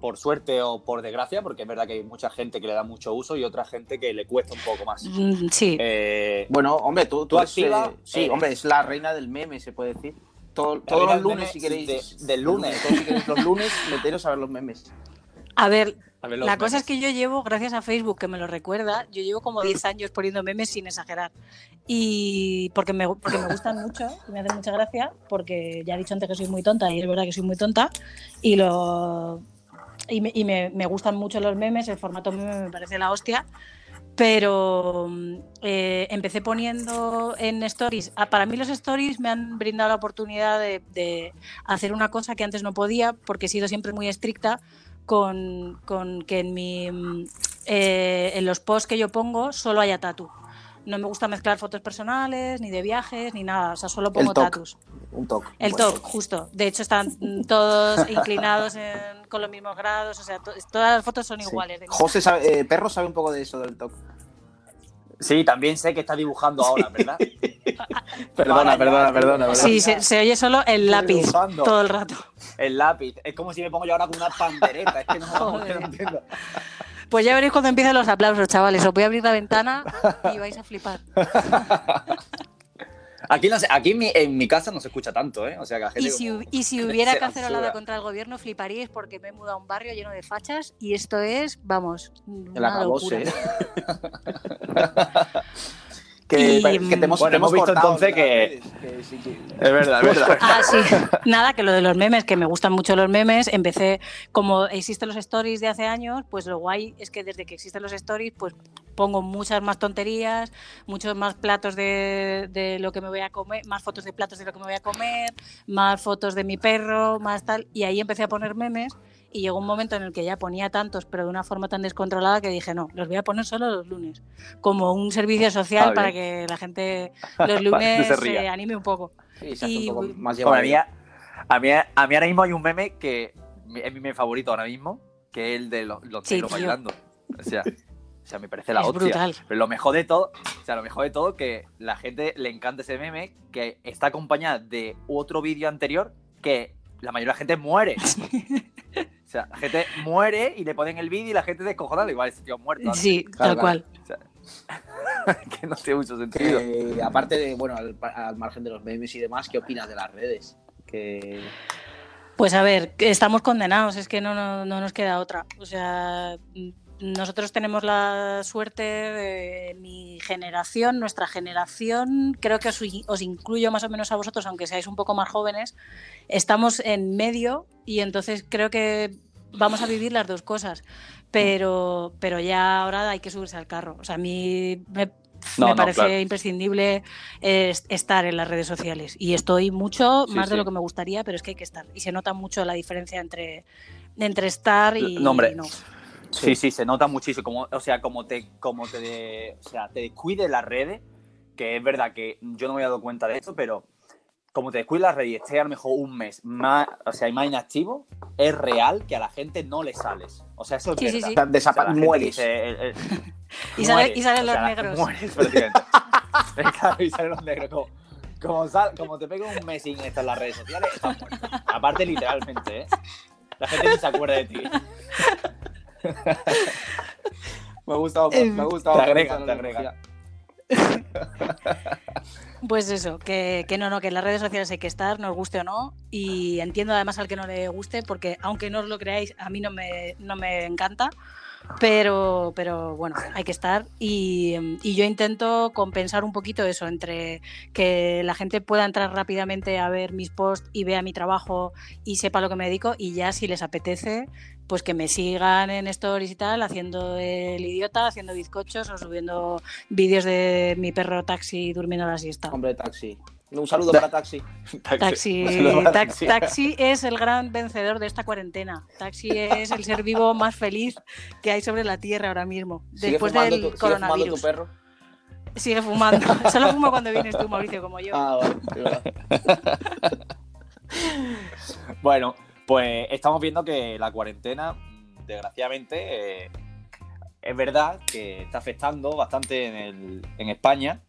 por suerte o por desgracia, porque es verdad que hay mucha gente que le da mucho uso y otra gente que le cuesta un poco más. Mm, Sí. Eh, Bueno, hombre, tú, tú Tú activa, eh, sí, eres- hombre, es la reina del meme, se puede decir. Todo- todos los lunes, si queréis. de- del lunes. Todos, si queréis, los lunes, meteros a ver los memes. A ver, a ver los La cosa es que yo llevo, gracias a Facebook, que me lo recuerda, yo llevo como 10 años poniendo memes sin exagerar. Y porque me, porque me gustan mucho y me hacen mucha gracia, porque ya he dicho antes que soy muy tonta y es verdad que soy muy tonta. Y, lo, y, me, y me- me gustan mucho los memes, el formato meme me parece la hostia. Pero mm, eh, empecé poniendo en stories. ah, Para mí los stories me han brindado la oportunidad de, de hacer una cosa que antes no podía, porque he sido siempre muy estricta con, con que en, mi, mm, eh, en los posts que yo pongo solo haya tatu. No me gusta mezclar fotos personales, ni de viajes, ni nada. O sea, solo pongo tatus. Un toque. El un buen top, justo. De hecho, están todos inclinados en- con los mismos grados. O sea, to- todas las fotos son Sí. iguales. José sabe, eh, Perro sabe un poco de eso del toque. Sí, también sé que está dibujando ahora, ¿verdad? Perdona, perdona, perdona, ya. Sí, se, se oye solo el lápiz dibujando. todo el rato. El lápiz. Es como si me pongo yo ahora con una pandereta. Es que no, Joder. no entiendo. Pues ya veréis cuando empiecen los aplausos, chavales. Os voy a abrir la ventana y vais a flipar. Aquí, no sé, aquí en, mi, en mi casa no se escucha tanto, ¿eh? O sea que la gente Y si, como- y si hubiera contra el gobierno, fliparíais porque me he mudado a un barrio lleno de fachas y esto es, vamos, El una locura. ¿eh? Que, Y, que te hemos, Bueno, te hemos hemos visto cortado entonces en que- las redes, que sí que- Es verdad, es verdad. Ah, sí. Nada, que lo de los memes, que me gustan mucho los memes. Empecé, como existen los stories de hace años, pues lo guay es que desde que existen los stories, pues pongo muchas más tonterías, muchos más platos de, de lo que me voy a comer, más fotos de platos de lo que me voy a comer, más fotos de mi perro, más tal. Y ahí empecé a poner memes. Y llegó un momento en el que ya ponía tantos, pero de una forma tan descontrolada que dije, no, los voy a poner solo los lunes, como un servicio social Ah, para que la gente los lunes se anime un poco. Sí, se hace Y- un poco más Bueno, a, mí, a, mí, a mí ahora mismo hay un meme que es mi meme favorito ahora mismo, que es el de los, los Sí, bailando. O sea, o sea, me parece la es hostia. brutal. Pero lo mejor de todo, o sea, lo mejor de todo que la gente le encanta ese meme que está acompañada de otro vídeo anterior que la mayoría de la gente muere. O sea, la gente muere y le ponen el vídeo y la gente descojonada, igual ese tío muerto. ¿no? Sí, Claro, tal claro. cual. O sea, que no tiene mucho sentido. Que, aparte de, bueno, al, al margen de los memes y demás, ¿qué opinas de las redes? Que Pues a ver, estamos condenados, es que no, no, no nos queda otra. O sea, nosotros tenemos la suerte de mi generación, nuestra generación, creo que os, os incluyo más o menos a vosotros, aunque seáis un poco más jóvenes, estamos en medio y entonces creo que vamos a vivir las dos cosas. Pero, pero ya ahora hay que subirse al carro. O sea, a mí me, No, me no, parece claro. imprescindible eh, estar en las redes sociales. Y estoy mucho, Sí, más de lo que me gustaría, pero es que hay que estar. Y se nota mucho la diferencia entre, entre estar y No, hombre. no. Sí, sí, se nota muchísimo. Como, o sea, como te, como te, de- o sea, te descuide las redes, que es verdad que yo no me he dado cuenta de esto, pero como te descuides las redes y estés a lo mejor un mes más, o sea, más inactivo, es real que a la gente no le sales. O sea, eso es Sí, sí, verdad. sí. o sea, O sea, desapa- la gente mueres. dice, eh, eh, Y, sale- mueres, y salen o los sea, negros. Mueres, claro, y salen los negros. Como, como, sal- como te pego un mes sin estar en las redes sociales, estás muerto. Aparte, literalmente, ¿eh? La gente ni se acuerda de ti. Me ha gustado, Eh, me ha gustado. te agregan, gustado te la agregan. analogía. Pues eso, que, que no, no, que en las redes sociales hay que estar, nos guste o no. Y entiendo además al que no le guste, porque aunque no os lo creáis, a mí no me, no me encanta. Pero, pero bueno, hay que estar. Y, y yo intento compensar un poquito eso, entre que la gente pueda entrar rápidamente a ver mis posts y vea mi trabajo y sepa a lo que me dedico. Y ya si les apetece, pues que me sigan en stories y tal, haciendo el idiota, haciendo bizcochos o subiendo vídeos de mi perro taxi durmiendo la siesta. Hombre, taxi. Un saludo para taxi. Taxi, Saludos para tax- taxi es el gran vencedor de esta cuarentena. Taxi es el ser vivo más feliz que hay sobre la Tierra ahora mismo. ¿Sigue Después fumando, del tu, sigue fumando tu coronavirus. perro? Sigue fumando. Solo fumo cuando vienes tú, Mauricio, como yo. Ah, vale. Bueno, pues estamos viendo que la cuarentena, desgraciadamente, eh, es verdad que está afectando bastante en, España.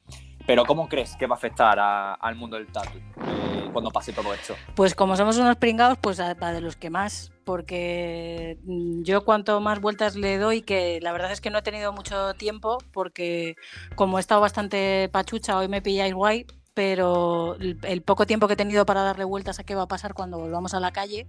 Pero ¿cómo crees que va a afectar al mundo del tatu eh, cuando pase todo esto? Pues como somos unos pringados, pues a de los que más, porque mm, yo cuanto más vueltas le doy, que la verdad es que no he tenido mucho tiempo, porque como he estado bastante pachucha, hoy me pilláis guay, pero el, poco tiempo que he tenido para darle vueltas a qué va a pasar cuando volvamos a la calle,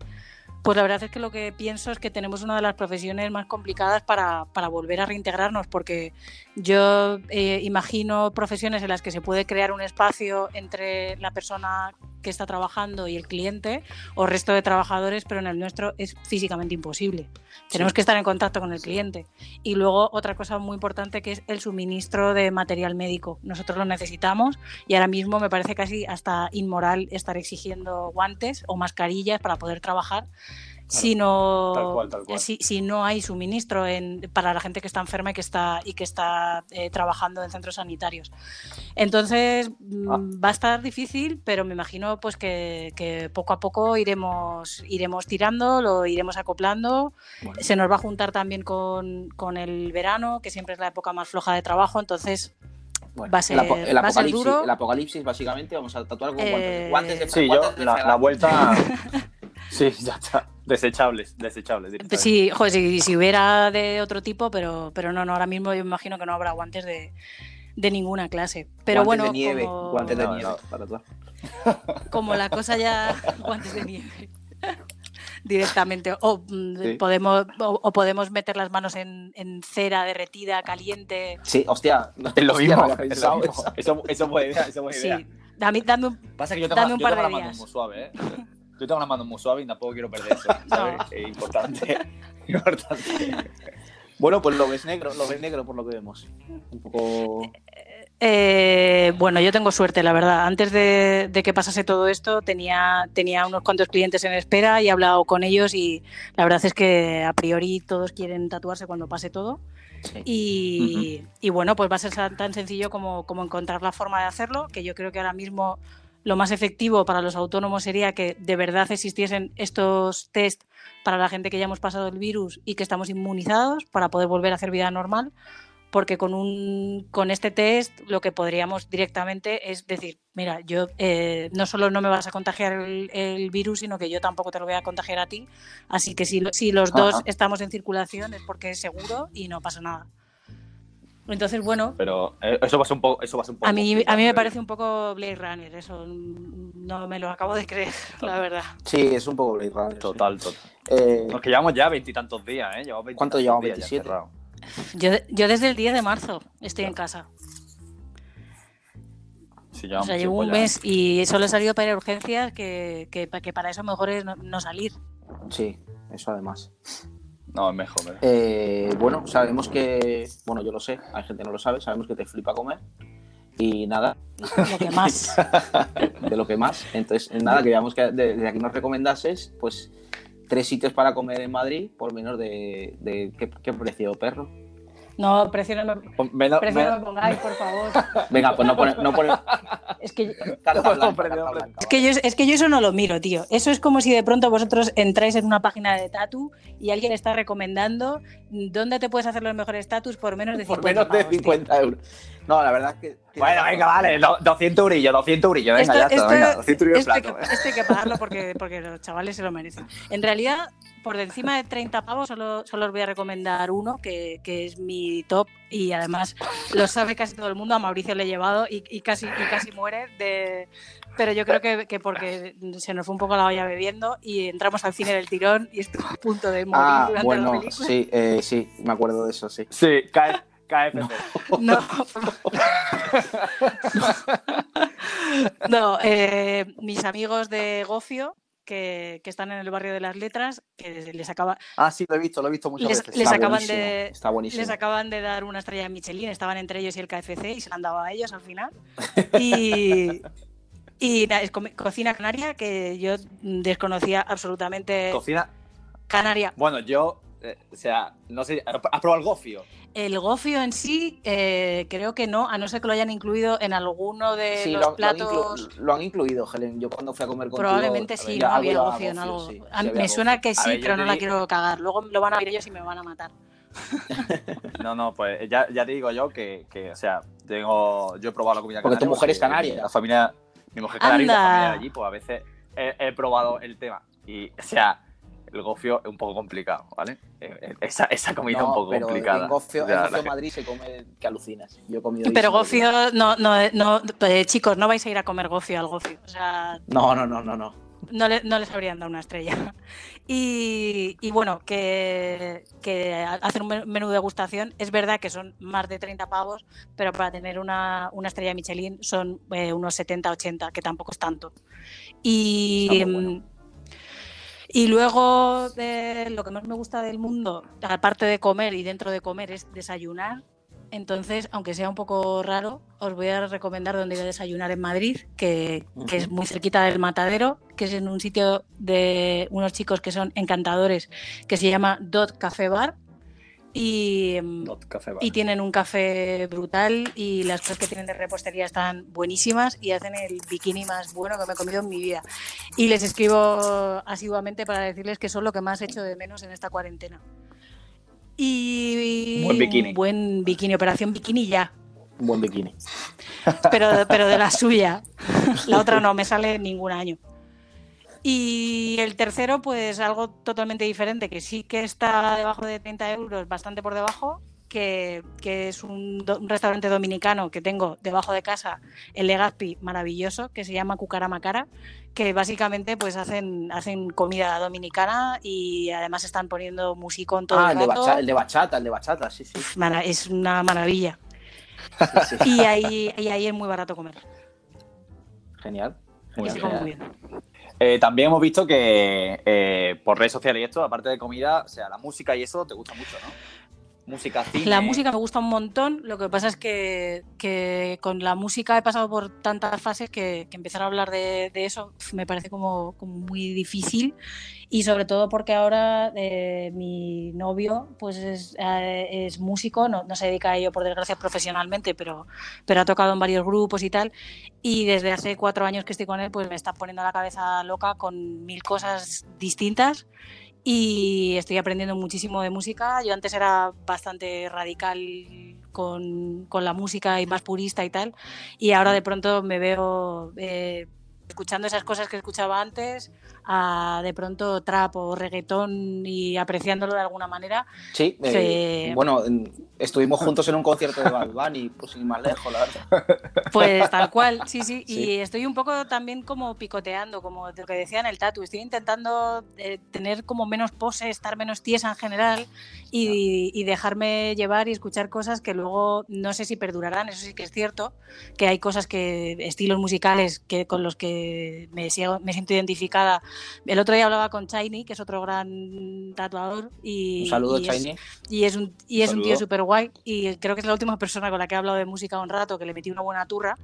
pues la verdad es que lo que pienso es que tenemos una de las profesiones más complicadas para, para volver a reintegrarnos, porque yo eh, imagino profesiones en las que se puede crear un espacio entre la persona que está trabajando y el cliente o resto de trabajadores, pero en el nuestro es físicamente imposible. Tenemos que estar en contacto con el cliente. Y luego otra cosa muy importante que es el suministro de material médico. Nosotros lo necesitamos y ahora mismo me parece casi hasta inmoral estar exigiendo guantes o mascarillas para poder trabajar. Si no, Tal cual, tal cual. Si, si no hay suministro en- para la gente que está enferma y que está, y que está eh, trabajando en centros sanitarios. Entonces mm, Ah. va a estar difícil, pero me imagino pues que, que poco a poco iremos, iremos tirando, lo iremos acoplando. Bueno. Se nos va a juntar también con, con el verano, que siempre es la época más floja de trabajo, entonces Bueno, Va a ser- el, apo- el va a ser apocalipsis, duro. el apocalipsis, básicamente, vamos a tatuar con Eh, guantes, guantes de Sí, yo, de la, vuelta. sí, ya está. Desechables, desechables. Sí, joder, si, si hubiera de otro tipo, pero, pero no, no, ahora mismo yo me imagino que no habrá guantes de, de ninguna clase. Pero guantes bueno, de nieve, como, guantes de No, nieve no. para tatuar. como la cosa ya. guantes de nieve. directamente. O, mm, Sí. podemos, o, o podemos meter las manos en, en cera derretida, caliente. Sí, hostia. Es lo hostia, mismo. no es lo pensado mismo. eso. Eso, eso es buena idea. Eso es buena idea. Sí, dame, dame un- Pasa que yo tengo, Dame un yo par tengo de las manos días. muy suaves, ¿eh? Yo tengo las manos muy suaves y tampoco quiero perder eso. ¿sabes? Es importante. importante. Bueno, pues lo ves negro, lo ves negro por lo que vemos. Un poco. Eh, bueno, yo tengo suerte, la verdad. Antes de, de que pasase todo esto, tenía, tenía unos cuantos clientes en espera y he hablado con ellos y la verdad es que a priori todos quieren tatuarse cuando pase todo. Sí. Y, y bueno, pues va a ser tan- tan sencillo como, como encontrar la forma de hacerlo, que yo creo que ahora mismo lo más efectivo para los autónomos sería que de verdad existiesen estos test para la gente que ya hemos pasado el virus y que estamos inmunizados para poder volver a hacer vida normal, porque con, un, con este test lo que podríamos directamente es decir, mira, yo eh, no solo no me vas a contagiar el, el virus, sino que yo tampoco te lo voy a contagiar a ti, así que si, lo- si los dos Ajá. estamos en circulación es porque es seguro y no pasa nada. Entonces, bueno, Pero eh, eso va a ser un poco. Eso va a, ser un poco a mí, a mí me parece un poco Blade Runner, eso no me lo acabo de creer, la verdad. Sí, es un poco Blade Runner. Total, total. Eh, Nos que llevamos ya veintitantos días, ¿eh? Llevamos ¿Cuánto llevamos? días ya 27. Yo, yo desde el 10 de marzo estoy en casa. Sí, O sea, llevo un ya. mes y solo he salido para ir a urgencias, que, que, que para eso mejor es no, no salir. sí, eso además. No, es mejor. Eh, bueno, sabemos que. Bueno, yo lo sé, hay gente que no lo sabe, sabemos que te flipa comer. Y nada, Lo que más. de lo que más. Entonces, nada, queríamos que de- desde aquí nos recomendases, pues, tres sitios para comer en Madrid por menos de. de ¿qué, qué precio, perro? No, prefiero no me, Menos- prefiero no menos- me pongáis, por favor. Venga, pues no poner. No poner Es que, No, blanca, blanca, es, yo, es que yo eso no lo miro, tío. Eso es como si de pronto vosotros entráis en una página de tatu y alguien está recomendando dónde te puedes hacer los mejores tatus por menos de 50 Por menos de pavos, tío. 50 euros. No, la verdad es que. Bueno, venga, vale, do- 200 eurillos, 200 eurillos, venga, Esto- ya está, esto- venga, 200 eurillos plato. que, esto hay que pagarlo porque, porque los chavales se lo merecen. En realidad, por encima de 30 pavos, solo, solo os voy a recomendar uno, que, que es mi top y además lo sabe casi todo el mundo. A Mauricio le he llevado y, y casi, y casi muere. De... Pero yo creo que, que porque se nos fue un poco la olla bebiendo y entramos al cine del tirón y estuvo a punto de morir Ah, durante la bueno, película. sí, eh, sí, me acuerdo de eso, sí. Sí, K- KFC. No, no eh, mis amigos de Gofio, que, que están en el barrio de las letras, que les, acaba, Ah, sí, lo he visto, lo he visto muchas les, veces. les Está acaban buenísimo, de, Está buenísimo. les acaban de dar una estrella de Michelin, estaban entre ellos y el KFC y se la han dado a ellos al final. Y, y nada, es co- cocina canaria que yo desconocía absolutamente. Cocina. Canaria. Bueno, yo, eh, o sea, no sé, ¿has probado el gofio? El gofio en sí, eh, creo que no, a no ser que lo hayan incluido en alguno de Sí, los lo, lo han platos. lo han incluido, Helen. Yo cuando fui a comer contigo... Probablemente sí, ver, no había gofio en algo. sí, A- sí había me suena gofio. que sí, ver, pero no la quiero cagar. Luego lo van a ver ellos y me van a matar. No, no, pues ya, ya te digo yo que, que, o sea, tengo, yo he probado la comida Porque tu canaria mujer es canaria. La familia, mi mujer canaria y la familia de allí, pues a veces he, he probado el tema. Y, o sea, el gofio es un poco complicado, ¿vale? Eh, eh, Esa, esa comida es un No, poco pero complicada. en Gofio, O sea, en la Gofio gente- Madrid se come que alucinas. Yo he comido... Pero gofio, no, no, no, eh, chicos, no vais a ir a comer gofio al gofio. O sea, No, no, no, no, no. no, le- no les habrían dado una estrella. Y, y bueno, que, que hacer un men- menú de degustación es verdad que son más de 30 pavos, pero para tener una, una estrella Michelin son eh, unos 70-80, que tampoco es tanto. Y, y luego de lo que más me gusta del mundo, aparte de comer y dentro de comer, es desayunar. Entonces, aunque sea un poco raro, os voy a recomendar dónde ir a desayunar en Madrid, que, que es muy cerquita del Matadero, que es en un sitio de unos chicos que son encantadores, que se llama Dot Café Bar. Y, y tienen un café brutal y las cosas que tienen de repostería están buenísimas y hacen el bikini más bueno que me he comido en mi vida. Y les escribo asiduamente para decirles que son lo que más he hecho de menos en esta cuarentena. Y Buen bikini. buen bikini, operación bikini ya, Un buen bikini. pero, pero de la suya. La otra no me sale ningún año. Y el tercero, pues algo totalmente diferente, que sí que está debajo de 30 euros, bastante por debajo, que, que es un, do- un restaurante dominicano que tengo debajo de casa, el Legazpi, maravilloso, que se llama Cucaramacara, que básicamente pues hacen, hacen comida dominicana y además están poniendo musicón todo Ah, el el de, rato. bacha- el de bachata, el de bachata, sí, sí. Es una maravilla. sí, sí. Y ahí, y ahí es muy barato comer. Genial. Y genial, se come genial. muy bien. Eh, también hemos visto que eh, por redes sociales y esto, aparte de comida, o sea, la música y eso te gusta mucho, ¿no? Música, cine. La música me gusta un montón, lo que pasa es que, que con la música he pasado por tantas fases que, que empezar a hablar de, de eso me parece como, como muy difícil y sobre todo porque ahora eh, mi novio pues es, eh, es músico, no, no se dedica a ello por desgracia profesionalmente, pero, pero ha tocado en varios grupos y tal y desde hace cuatro años que estoy con él pues me está poniendo la cabeza loca con mil cosas distintas y estoy aprendiendo muchísimo de música. Yo antes era bastante radical con, con la música y más purista y tal, y ahora de pronto me veo eh, escuchando esas cosas que escuchaba antes, a de pronto trap o reggaetón y apreciándolo de alguna manera. Sí, eh, bueno, en- estuvimos juntos en un concierto de Bad Bunny, pues sin más lejos, la verdad. Pues tal cual, sí, sí, Sí. y estoy un poco también como picoteando, como lo que decía en el tatu, estoy intentando eh, tener como menos pose, estar menos tiesa en general y, y dejarme llevar y escuchar cosas que luego no sé si perdurarán, eso sí que es cierto, que hay cosas que, estilos musicales que con los que me, sigo- me siento identificada. El otro día hablaba con Shiny, que es otro gran tatuador, y, Un saludo, y es- y es un, y es un tío súper guay. Y creo que es la última persona con la que he hablado de música un rato, que le metí una buena turra,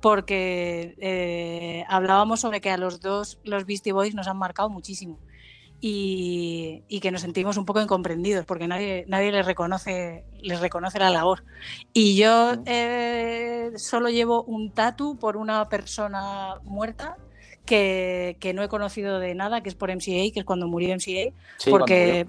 porque eh, hablábamos sobre que a los dos los Beastie Boys nos han marcado muchísimo. Y, y que nos sentimos un poco incomprendidos porque nadie, nadie les, reconoce, les reconoce la labor. Y yo Mm. eh, solo llevo un tatu por una persona muerta que, que no he conocido de nada, que es por MCA, que es cuando murió MCA Sí, porque,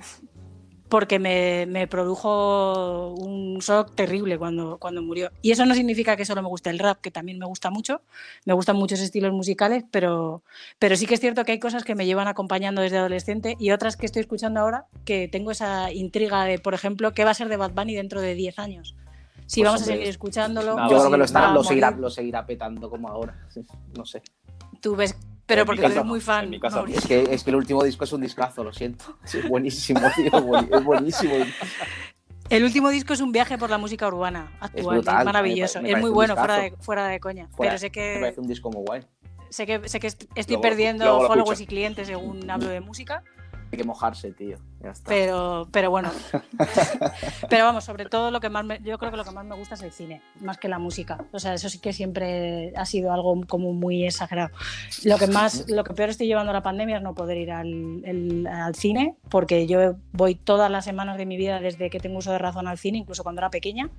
porque me, me produjo un shock terrible cuando, cuando murió. Y eso no significa que solo me guste el rap, que también me gusta mucho, me gustan muchos estilos musicales, pero, pero sí que es cierto que hay cosas que me llevan acompañando desde adolescente y otras que estoy escuchando ahora que tengo esa intriga de, por ejemplo, qué va a ser de Bad Bunny dentro de 10 años. Si Pues, vamos a seguir escuchándolo, Yo creo que lo, va estará, lo, seguirá, lo seguirá petando como ahora. No sé. Tú ves, pero En porque eres muy en fan. no. Es que, es que el último disco es un discazo, lo siento. Sí, es buenísimo, tío. Es buen- es buenísimo. El último disco es un viaje por la música urbana actual, es, brutal, maravilloso, me me es muy bueno, fuera de, fuera de coña. Fuera- pero sé Me que, parece un disco muy guay. sé que, sé que est- estoy Luego- perdiendo luego lo followers escucho. y clientes según hablo de música, Hay que mojarse, tío. Ya está. pero, pero bueno. pero vamos, sobre todo lo que más me- yo creo que lo que más me gusta es el cine, más que la música. O sea, eso sí que siempre ha sido algo como muy exagerado. Lo que más, lo que peor estoy llevando la pandemia es no poder ir al, el- al cine, porque yo voy todas las semanas de mi vida desde que tengo uso de razón al cine, incluso cuando era pequeña,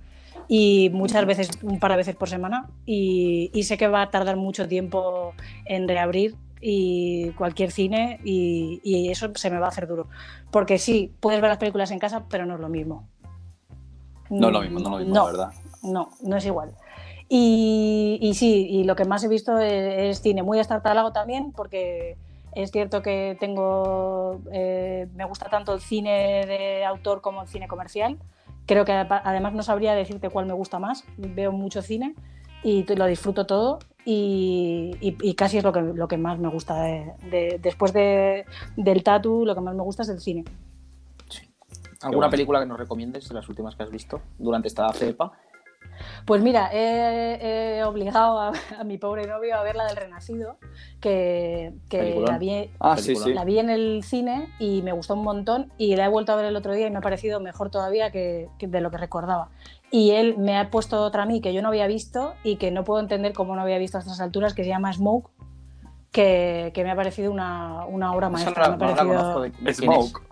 y muchas veces, un par de veces por semana, y, y sé que va a tardar mucho tiempo en reabrir y cualquier cine y, y eso se me va a hacer duro. Porque sí, puedes ver las películas en casa, pero no es lo mismo. No es lo mismo, no es lo mismo, No, la verdad. no, no es igual. Y, y sí, y lo que más he visto es, es cine muy estartalado también, porque es cierto que tengo, eh, me gusta tanto el cine de autor como el cine comercial. Creo que además no sabría decirte cuál me gusta más. Veo mucho cine y lo disfruto todo y, y- y casi es lo que, lo que más me gusta. de- de- después de, del tatu, lo que más me gusta es el cine. ¿Alguna bueno. película que nos recomiendes de las últimas que has visto durante esta cepa? Pues mira, he, he obligado a, a mi pobre novio a ver la del Renacido, que, la, vi, Ah, sí, película. sí. la vi en el cine y me gustó un montón y la he vuelto a ver el otro día y me ha parecido mejor todavía que, que de lo que recordaba. Y él me ha puesto otra a mí que yo no había visto y que no puedo entender cómo no había visto a estas alturas, que se llama Smoke, que, que me ha parecido una, una obra maestra. no la- me ha no la parecido- conozco de- de quién es. Smoke.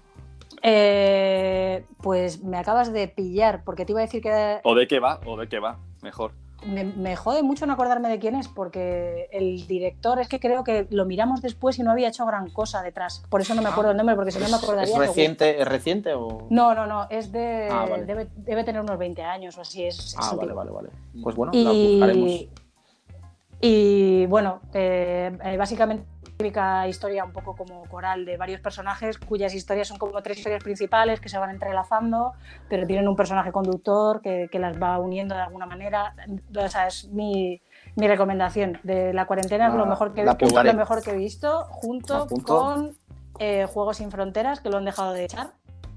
Eh, pues me acabas de pillar, porque te iba a decir que O de qué va, o de qué va, mejor. me, me jode mucho no acordarme de quién es, porque el director es que creo que lo miramos después y no había hecho gran cosa detrás. Por eso no me acuerdo el nombre, porque si no me ¿Es, acordaría. es reciente, ¿Es reciente o...? No, no, no, es de. Ah, vale. debe, debe tener unos 20 años o así. Es, es Ah, vale, vale, vale. Pues bueno, la buscaremos. Y, y bueno, eh, eh, básicamente típica historia un poco como coral de varios personajes cuyas historias son como tres historias principales que se van entrelazando, pero tienen un personaje conductor que, que las va uniendo de alguna manera. O sea, es mi, mi recomendación de la cuarentena, es lo La- mejor que, lo mejor que he visto, junto con eh, Juegos sin Fronteras, que lo han dejado de echar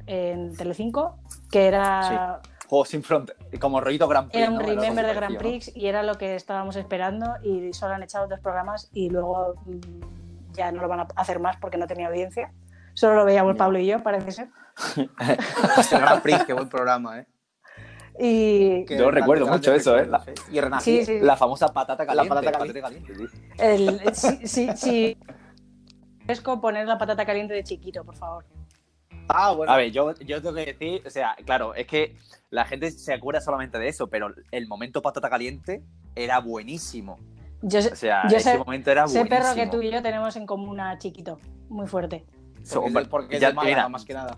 en Telecinco, que era... Juegos sin fronteras. Como rollito Grand Prix. Era un ¿no? remember de Grand Prix y era lo que estábamos esperando y solo han echado dos programas y luego mm, ya no lo van a hacer más porque no tenía audiencia. Solo lo veíamos. Pablo y yo, parece ser. Este Gran Prix, qué buen programa, ¿eh? Y Qué Yo recuerdo mucho eso, ¿eh? Y Renací. sí, sí. La famosa patata La caliente. patata patata caliente, sí. el, sí, sí, sí. Fresco poner la patata caliente de chiquito, por favor. Ah, bueno. A ver, yo, yo tengo que decir, o sea, claro, es que la gente se acuerda solamente de eso, pero el momento patata caliente era buenísimo. Yo, sé- O sea, yo ese sé, momento era buenísimo. perro, que tú y yo tenemos en común a chiquito, muy fuerte. Porque, porque es de mira, más que nada.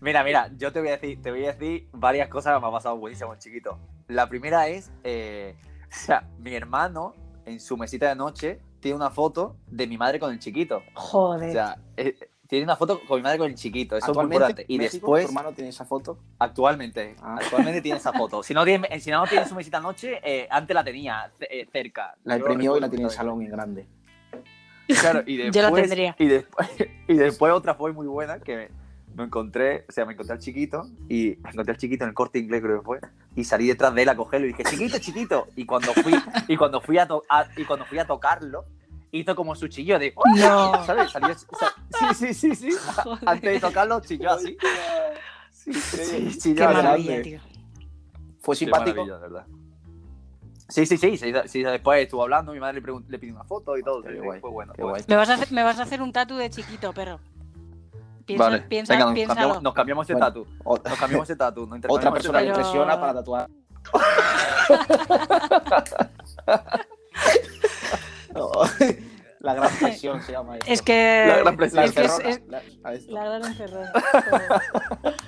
Mira, mira, yo te voy a decir, te voy a decir varias cosas que me ha pasado buenísimo, chiquito. La primera es, eh, o sea, mi hermano en su mesita de noche tiene una foto de mi madre con el chiquito. Joder. O sea, eh, tiene una foto con mi madre con el chiquito. Eso es muy importante. Y México, después, ¿Tu hermano tiene esa foto? actualmente, Ah. actualmente tiene esa foto. Si no tiene, si no tiene su mesita noche, eh, antes la tenía eh, cerca. La Yo imprimió y la tiene en el salón en grande. Claro, y después, Yo la tendría. Y después, y después otra fue muy buena que me encontré, o sea, me encontré al chiquito y me encontré al chiquito en el corte inglés creo que fue y salí detrás de él a cogerlo y dije, chiquito, chiquito. Y cuando fui, y cuando fui a, to- a- y cuando fui a tocarlo, hizo como su chillo de No. ¿sabes? Salió, sa- sí, sí, sí, sí. Joder. Antes de tocarlo, chilló así. Sí, sí, Qué chilló así. maravilla, grande. tío. Fue simpático. de verdad. Sí, sí, sí, sí, sí, después estuvo hablando, mi madre le, le pidió una foto y todo. Qué guay, fue bueno. qué guay. Me vas, a hacer, me vas a hacer un tatu de chiquito, perro. Piensa, vale, piensa, venga, nos piénsalo. cambiamos, nos cambiamos ese Bueno, tatu. o- Nos cambiamos ese tatu. Nos Otra persona que impresiona para tatuar. La gran presión se llama esto. Es que. La gran presión. La es que es- encerrona, es- la- a esto. la gran encerrona.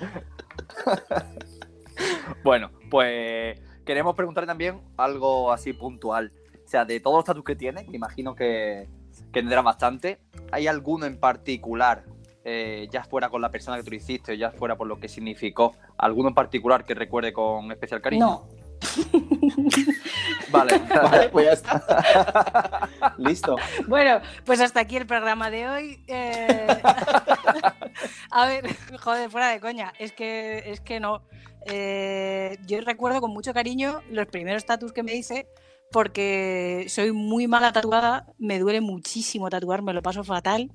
Bueno, pues queremos preguntar también algo así puntual. O sea, de todos los tatus que tienes, que imagino que, que tendrás bastante, ¿hay alguno en particular, eh, ya fuera con la persona que tú lo hiciste o ya fuera por lo que significó, alguno en particular que recuerde con especial cariño? No. Vale. Vale, pues ya está. Listo. Bueno, pues hasta aquí el programa de hoy. Eh, A ver, joder, fuera de coña. Es que, es que no. Eh, Yo recuerdo con mucho cariño los primeros tatus que me hice porque soy muy mala tatuada, me duele muchísimo tatuar, me lo paso fatal.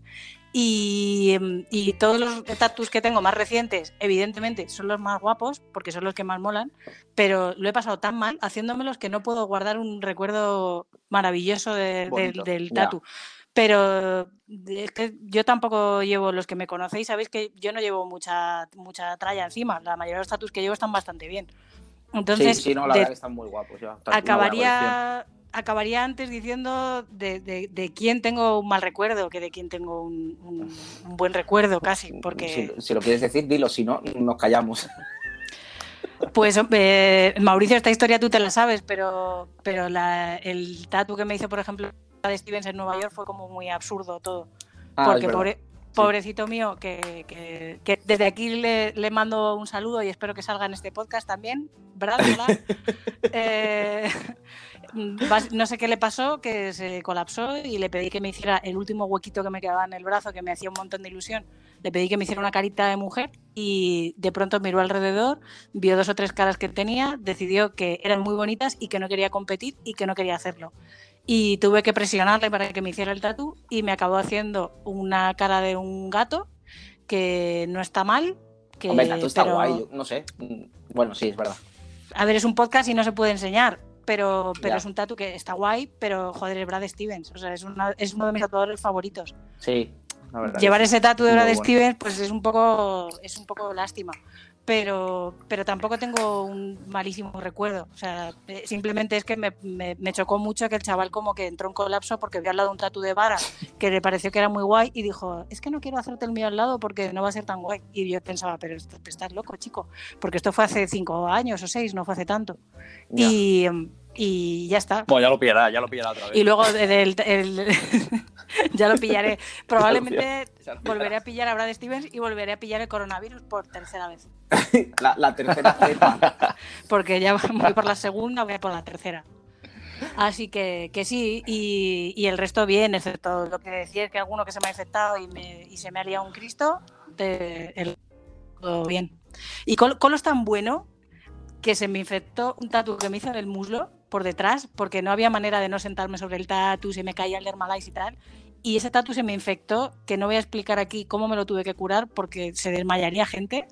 Y, em, y todos los tatus que tengo más recientes, evidentemente, son los más guapos, porque son los que más molan, pero lo he pasado tan mal haciéndomelos que no puedo guardar un recuerdo maravilloso de- del- Bonito, del tatu. Pero es que yo tampoco llevo, los que me conocéis, sabéis que yo no llevo mucha, mucha tralla encima. La mayoría de los tatus que llevo están bastante bien. Entonces, sí, sí, no, la de- verdad que están muy guapos. ya. Acabaría, acabaría antes diciendo de, de- de quién tengo un mal recuerdo que de quién tengo un, un- un buen recuerdo casi, porque Si, si lo quieres decir, dilo, si no, nos callamos. pues eh, Mauricio, esta historia tú te la sabes, pero, pero la- el tatu que me hizo, por ejemplo, la de Stevens en Nueva York fue como muy absurdo todo. Ah, porque pobre- pobrecito mío, que, que- que desde aquí le, le mando un saludo y espero que salga en este podcast también, ¿verdad? Eh, no sé qué le pasó, que se colapsó y le pedí que me hiciera el último huequito que me quedaba en el brazo, que me hacía un montón de ilusión. Le pedí que me hiciera una carita de mujer y de pronto miró alrededor, vio dos o tres caras que tenía, decidió que eran muy bonitas y que no quería competir y que no quería hacerlo y tuve que presionarle para que me hiciera el tatu y me acabó haciendo una cara de un gato que no está mal. Que, Hombre, el tatu está pero- guay, yo no sé. Bueno, sí, es verdad. A ver, es un podcast y no se puede enseñar, pero, pero Ya. es un tatu que está guay, pero joder, es Brad Stevens, o sea, es, una- es uno de mis tatuadores favoritos. Sí, la verdad. Llevar ese tatu de Brad bueno. Stevens, pues es un poco, es un poco lástima. Pero, pero tampoco tengo un malísimo recuerdo. O sea, eh, simplemente es que me, me- me chocó mucho que el chaval como que entró en colapso porque vio al lado un tatu de vara que le pareció que era muy guay y dijo, es que no quiero hacerte el mío al lado porque no va a ser tan guay. Y yo pensaba, pero estás loco, chico, porque esto fue hace cinco años o seis, no fue hace tanto. Ya. Y, y ya está. Bueno, ya lo pillará, ya lo pillará otra vez. Y luego el- ya lo pillaré. Probablemente Ya lo pillará. volveré a pillar a Brad Stevens y volveré a pillar el coronavirus por tercera vez. La, la tercera cepa. Porque ya voy por la segunda, voy por la tercera. Así que, que sí, y, y el resto bien, excepto lo que decía es que alguno que se me ha infectado y, me- y se me ha liado un Cristo, de- el- todo bien. Y Col- Colo es tan bueno que se me infectó un tatu que me hizo en el muslo por detrás, porque no había manera de no sentarme sobre el tatu, se me caía el dermalais y tal. Y ese tatu se me infectó, que no voy a explicar aquí cómo me lo tuve que curar, porque se desmayaría gente,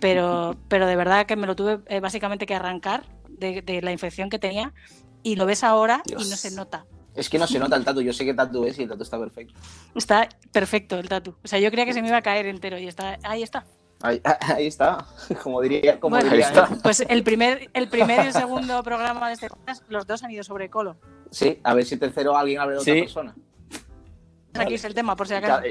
pero, pero de verdad que me lo tuve eh, básicamente que arrancar de, de la infección que tenía. Y lo ves ahora y no Dios. se nota. Es que no se nota el tatu. Yo sé qué tatu es y el tatu está perfecto. Está perfecto el tatu. O sea, yo creía que se me iba a caer entero y está ahí está. Ahí, ahí está. Como diría, como Bueno, diría ahí está. Pues el primer, el primer y el segundo programa de este podcast, los dos han ido sobre colo. Sí, a ver si tercero alguien habla de otra Sí. persona. Aquí es el tema, por si acaso.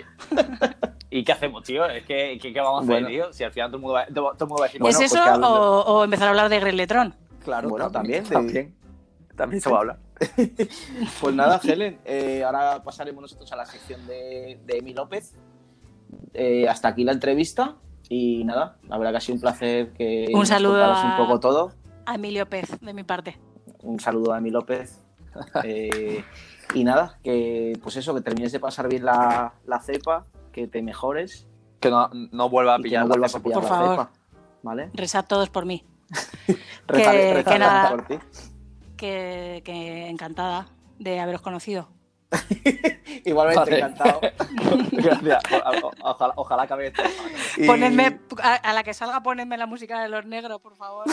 ¿Y qué hacemos, tío? Es que, ¿qué, qué vamos a hacer, tío? Si al final todo el mundo va, todo el mundo va a decir, Bueno, ¿Es pues eso que o, o empezar a hablar de Greletron? claro, Bueno, también, de- también. También se va a hablar. Pues nada, Helen, eh, ahora pasaremos nosotros a la sección de, de Emi López. Eh, hasta aquí la entrevista y nada, la verdad que ha sido un placer que Un saludo a- un poco todo. A Emilio Pez, de mi parte. Un saludo a Emi López. Eh, y nada, que pues eso, que termines de pasar bien la, la cepa, que te mejores Que no, no vuelva a que pillar no la vuelvas a cepa, pillar por la favor. cepa. ¿Vale? Rezad todos por mí. Que nada. por ti. Que, que encantada de haberos conocido. Igualmente, Vale. encantado. Gracias. O- o- Ojalá, ojalá acabe esto. Y- Ponedme, a, a la que salga, ponedme la música de los negros, por favor.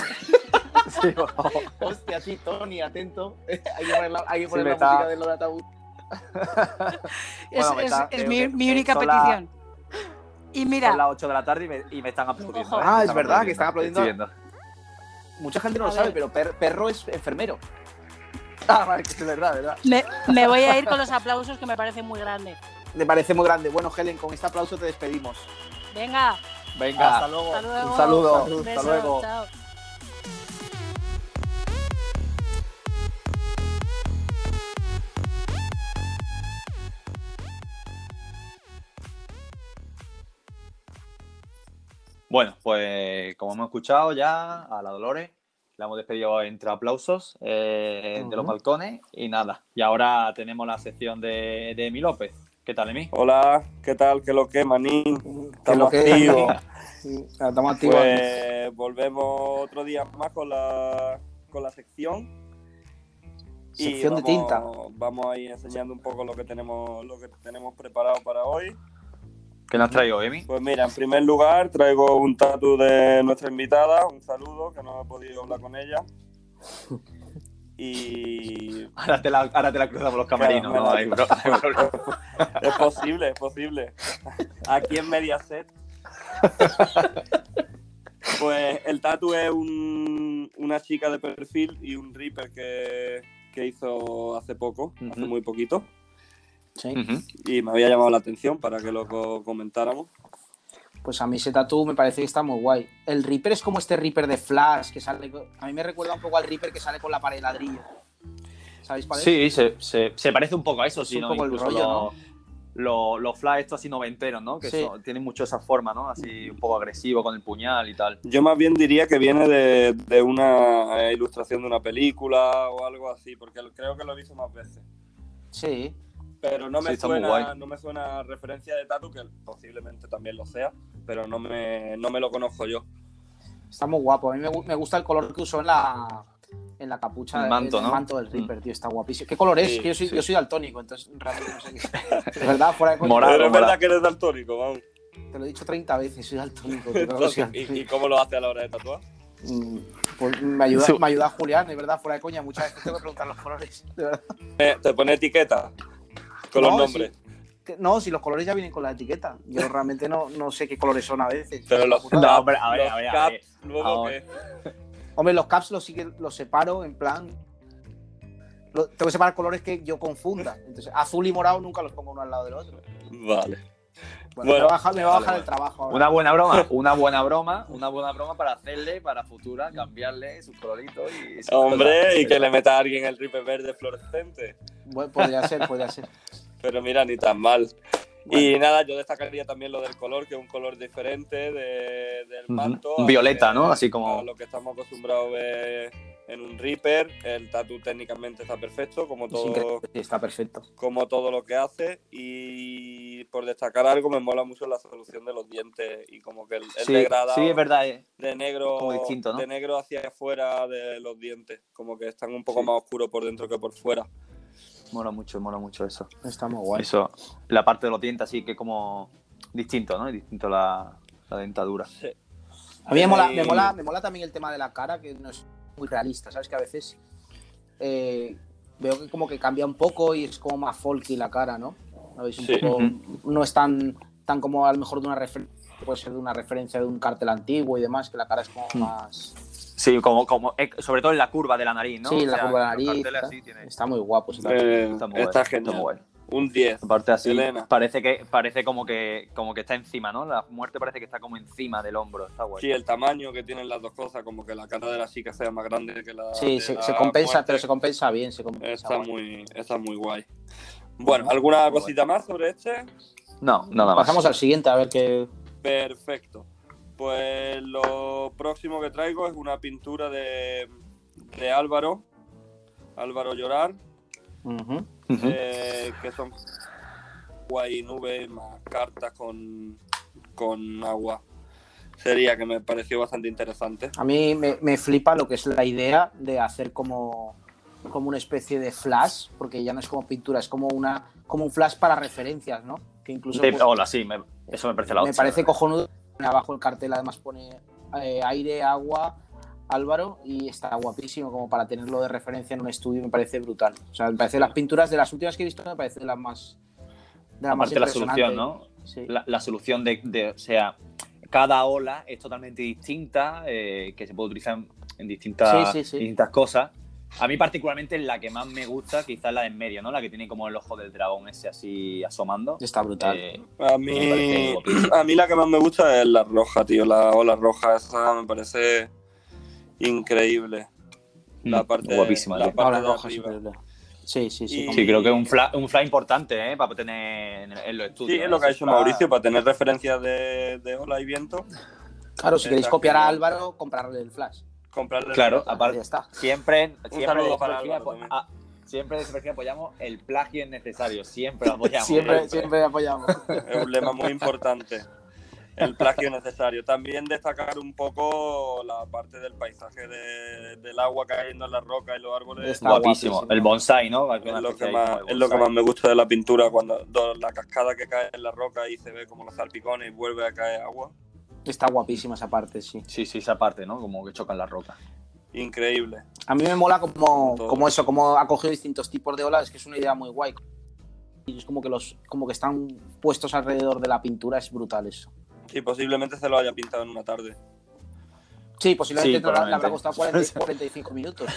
Sí, por favor. Hostia, sí, Tony, atento. hay que poner la, hay que poner me la está- música de lo de ataúd. Es, Bueno, me es- está- es eh, mi, mi única son la- petición. Y mira, Son las 8 de la tarde y me, y me están aplaudiendo. Ojo. ¿eh? Ah, es verdad, que están aplaudiendo. Mucha gente no lo sabe, pero per- perro es enfermero. Ah, vale, que es verdad, verdad. me, me voy a ir con los aplausos que me parecen muy grandes. Me parece muy grande. Bueno, Helen, con este aplauso te despedimos. Venga, Venga. Hasta luego. hasta luego. Un saludo. Salud, Hasta luego. chao. Bueno, pues como hemos escuchado ya a la Dolores, la hemos despedido entre aplausos eh, de los balcones y nada. Y ahora tenemos la sección de, de Emi López. ¿Qué tal, Emi? Hola, ¿qué tal? ¿Qué lo que, manín? Estamos que activos. Estamos activos. Pues volvemos otro día más con la, con la sección. Y Sección de tinta. Vamos a ir enseñando un poco lo que tenemos, lo que tenemos preparado para hoy. ¿Qué nos has traído, Emi? Pues mira, en primer lugar traigo un tatu de nuestra invitada, un saludo, que no he podido hablar con ella. Y Ahora te la, ahora te la cruzamos los camarinos, Claro, no hay, bro- hay es posible, es posible. Aquí en Mediaset. Pues el tatu es un- una chica de perfil y un Reaper que, que hizo hace poco, hace muy poquito. Sí. Y me había llamado la atención para que lo co- comentáramos. Pues a mí ese tatu me parece que está muy guay. El Reaper es como este Reaper de Flash que sale. A mí me recuerda un poco al Reaper que sale con la pared de ladrillo. ¿Sabéis cuál es? Sí, se, se, se parece un poco a eso, Es sí, un ¿no? poco el Incluso rollo, los, los, los flash estos así noventeros, ¿no? Que Sí. son- tienen mucho esa forma, ¿no? Así un poco agresivo con el puñal y tal. Yo más bien diría que viene de, de una eh, ilustración de una película o algo así, porque lo- creo que lo he visto más veces. Sí. Pero no Sí, me, muy suena, no me suena referencia de tatu, que posiblemente también lo sea, pero no me, no me lo conozco yo. Está muy guapo. A mí me, me gusta el color que usó en la, en la capucha El manto, del ¿no? manto del Reaper, tío. Está guapísimo. ¿Qué color es? Sí, yo soy, sí. yo soy daltónico, entonces realmente no sé qué. De verdad, fuera de coña. Morado, pero es verdad que eres daltónico, vamos. Te lo he dicho 30 veces, soy daltónico. tío, sé. ¿Y, y cómo lo hace a la hora de tatuar? Mm, Pues me ayuda, me ayuda Julián, de verdad, fuera de coña. Muchas veces tengo que preguntar los colores. De verdad. Eh, Te pone etiqueta con No, los nombres. no, si los colores ya vienen con la etiqueta. Yo realmente no, no sé qué colores son a veces. Pero los, No, caps- hombre, a ver, los a ver, a caps, ver. luego que... Hombre, los caps los, los separo en plan. lo- tengo que separar colores que yo confunda. Entonces, azul y morado nunca los pongo uno al lado del otro. Vale. Bueno, Bueno, me va a bajar, me va a vale, bajar vale. el trabajo ahora. Una buena broma, una buena broma, una buena broma para hacerle, para futura, cambiarle sus coloritos y... sus Hombre, cosas. y que le meta a alguien el ripe verde fluorescente. Bueno, podría ser, podría ser. Pero mira, ni tan mal. Bueno. Y nada, yo destacaría también lo del color, que es un color diferente de- del manto. Violeta, ¿no? Así como- A lo que estamos acostumbrados a ver en un Reaper. El tatu técnicamente está perfecto, como Es todo, increíble, sí, está perfecto. como todo lo que hace. Y por destacar algo, me mola mucho la solución de los dientes y como que el, el Sí, degradado sí, es verdad. eh. de negro como distinto, ¿no? de negro hacia afuera de los dientes. Como que están un poco Sí. más oscuros por dentro que por fuera. Mola mucho, mola mucho eso. Está muy guay. Eso, la parte de los dientes así que como distinto, ¿no? Distinto la, la dentadura. A mí me mola, me, mola, me mola también el tema de la cara, que no es muy realista, ¿sabes? Que a veces eh, veo que como que cambia un poco y es como más folky la cara, ¿no? Un Sí. poco, no es tan, tan como a lo mejor de una referencia, puede ser de una referencia de un cartel antiguo y demás, que la cara es como Mm. más... Sí, como, como eh, sobre todo en la curva de la nariz, ¿no? sí, O la sea, curva de la nariz. Está, así tiene- está muy guapo. Eh, está muy está guay, genial. muy guay. Un 10. Aparte así, Elena. parece que parece como que como que está encima, ¿no? La muerte parece que está como encima del hombro, está guay. Sí, el tamaño que tienen las dos cosas, como que la cara de la chica sea más grande que la. Sí, de se, la se compensa, muerte. pero se compensa bien, se compensa. Está guay. muy, está muy guay. Bueno, ¿alguna Muy cosita más sobre este? No, nada más. Pasamos al siguiente a ver qué... Perfecto. Pues lo próximo que traigo es una pintura de, de Álvaro. Álvaro Llorar. Eh, que son agua y nubes más cartas con, con agua. Sería que me pareció bastante interesante. A mí me, me flipa lo que es la idea de hacer como, como una especie de flash, porque ya no es como pintura, es como una como un flash para referencias, ¿no? Que incluso De- pues, hola, sí, me- eso me parece la me parece cojonudo. Abajo el cartel además pone eh, aire, agua, Álvaro, y está guapísimo como para tenerlo de referencia en un estudio, me parece brutal. O sea, me parece las pinturas de las últimas que he visto, me parece las más. De las más Aparte la solución. ¿no? Sí. La, la solución de, de- o sea, cada ola es totalmente distinta, eh, que se puede utilizar en, en distintas, Sí, sí, sí. distintas cosas. A mí particularmente la que más me gusta, quizás la de en medio, ¿no? La que tiene como el ojo del dragón ese así asomando. Está brutal. Eh, A mí, a mí la que más me gusta es la roja, tío. La ola roja, esa me parece increíble. La parte, guapísima, la tío. parte de roja, arriba. sí, Sí, sí, sí. Y- como- Sí, creo que es un fla, un fla importante, ¿eh? Para tener en, los estudios. Sí, es lo que ha hecho Mauricio para tener referencias de, de ola y viento. Claro, si queréis copiar a Álvaro, comprarle el flash. Comprarle Claro, la- aparte- Ya está. Siempre, siempre, saludo de para Supergia, Álvaro también. ah, siempre de apoyamos el plagio innecesario. Siempre lo apoyamos. Siempre, siempre apoyamos. Es un lema muy importante. El plagio necesario. También destacar un poco la parte del paisaje de- del agua cayendo en las rocas y los árboles. Está Guapísimo. guapísimo. El bonsai, ¿no? Es lo, que más, es lo que más me gusta de la pintura, cuando do- la cascada que cae en la roca y se ve como los salpicones y vuelve a caer agua. Está guapísima esa parte, sí. Sí, sí, esa parte, ¿no? Como que chocan las rocas. Increíble. A mí me mola como, Todo. como eso, como ha cogido distintos tipos de olas, que es una idea muy guay. Y es como que los, como que están puestos alrededor de la pintura, es brutal eso. Sí, posiblemente se lo haya pintado en una tarde. Sí, posiblemente Sí, te habrá- le habrá costado 40 45 minutos.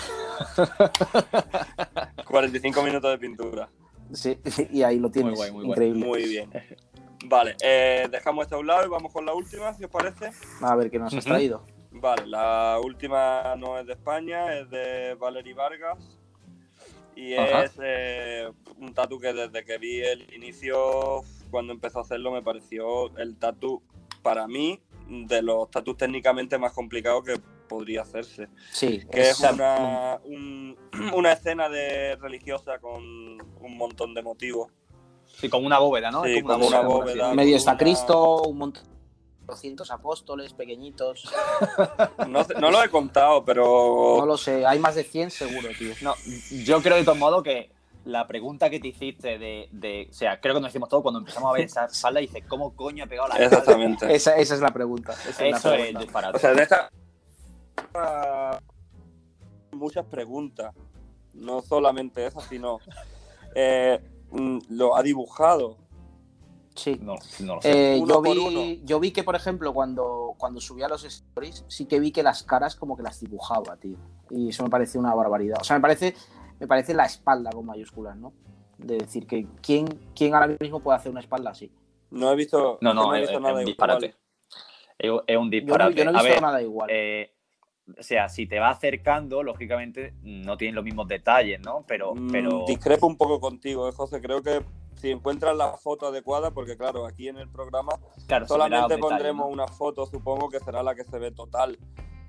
45 minutos de pintura. Sí, y ahí lo tienes. guay, muy guay. Increíble. Muy bien. Vale, eh, dejamos esto a un lado y vamos con la última, si os parece. A ver qué nos has traído. Vale, la última no es de España, es de Valery Vargas. Y Ajá. es eh, un tatu que desde que vi el inicio, cuando empezó a hacerlo, me pareció el tatu, para mí, de los tatus técnicamente más complicados que podría hacerse. Sí, Que es una, un- una escena de religiosa con un montón de motivos. Sí, como una bóveda, ¿no? Sí, Es como una bóveda. medio con está una- Cristo, un montón. 200 apóstoles pequeñitos. No, no lo he contado, pero No lo sé, hay más de 100 seguro, tío. No, yo creo de todos modos que la pregunta que te hiciste de, de- O sea, creo que nos decimos todo cuando empezamos a ver esa sala y dices, ¿cómo coño ha pegado la exactamente. Esa, esa es la pregunta. esa es la Eso es pregunta. disparate. O sea, de esta muchas preguntas. No solamente esa, sino eh, mm, lo ha dibujado Sí. No, no lo sé. Eh, Uno yo, por vi, uno. yo vi que, por ejemplo, cuando, cuando subía los stories, sí que vi que las caras como que las dibujaba, tío. Y eso me parece una barbaridad. O sea, me parece, me parece la espalda con mayúsculas, ¿no? De decir que quién, quién ahora mismo puede hacer una espalda así. No he visto, no, no, he es, visto es nada un igual. disparate. Es, es un Yo no, disparate. yo no he A visto ver, nada igual. eh, o sea, si te va acercando, lógicamente no tienen los mismos detalles, ¿no? Pero, Mm, pero Discrepo un poco contigo, eh, José. Creo que si encuentras la foto adecuada, porque claro, aquí en el programa claro, solamente los detalles, pondremos ¿no? una foto, supongo que será la que se ve total.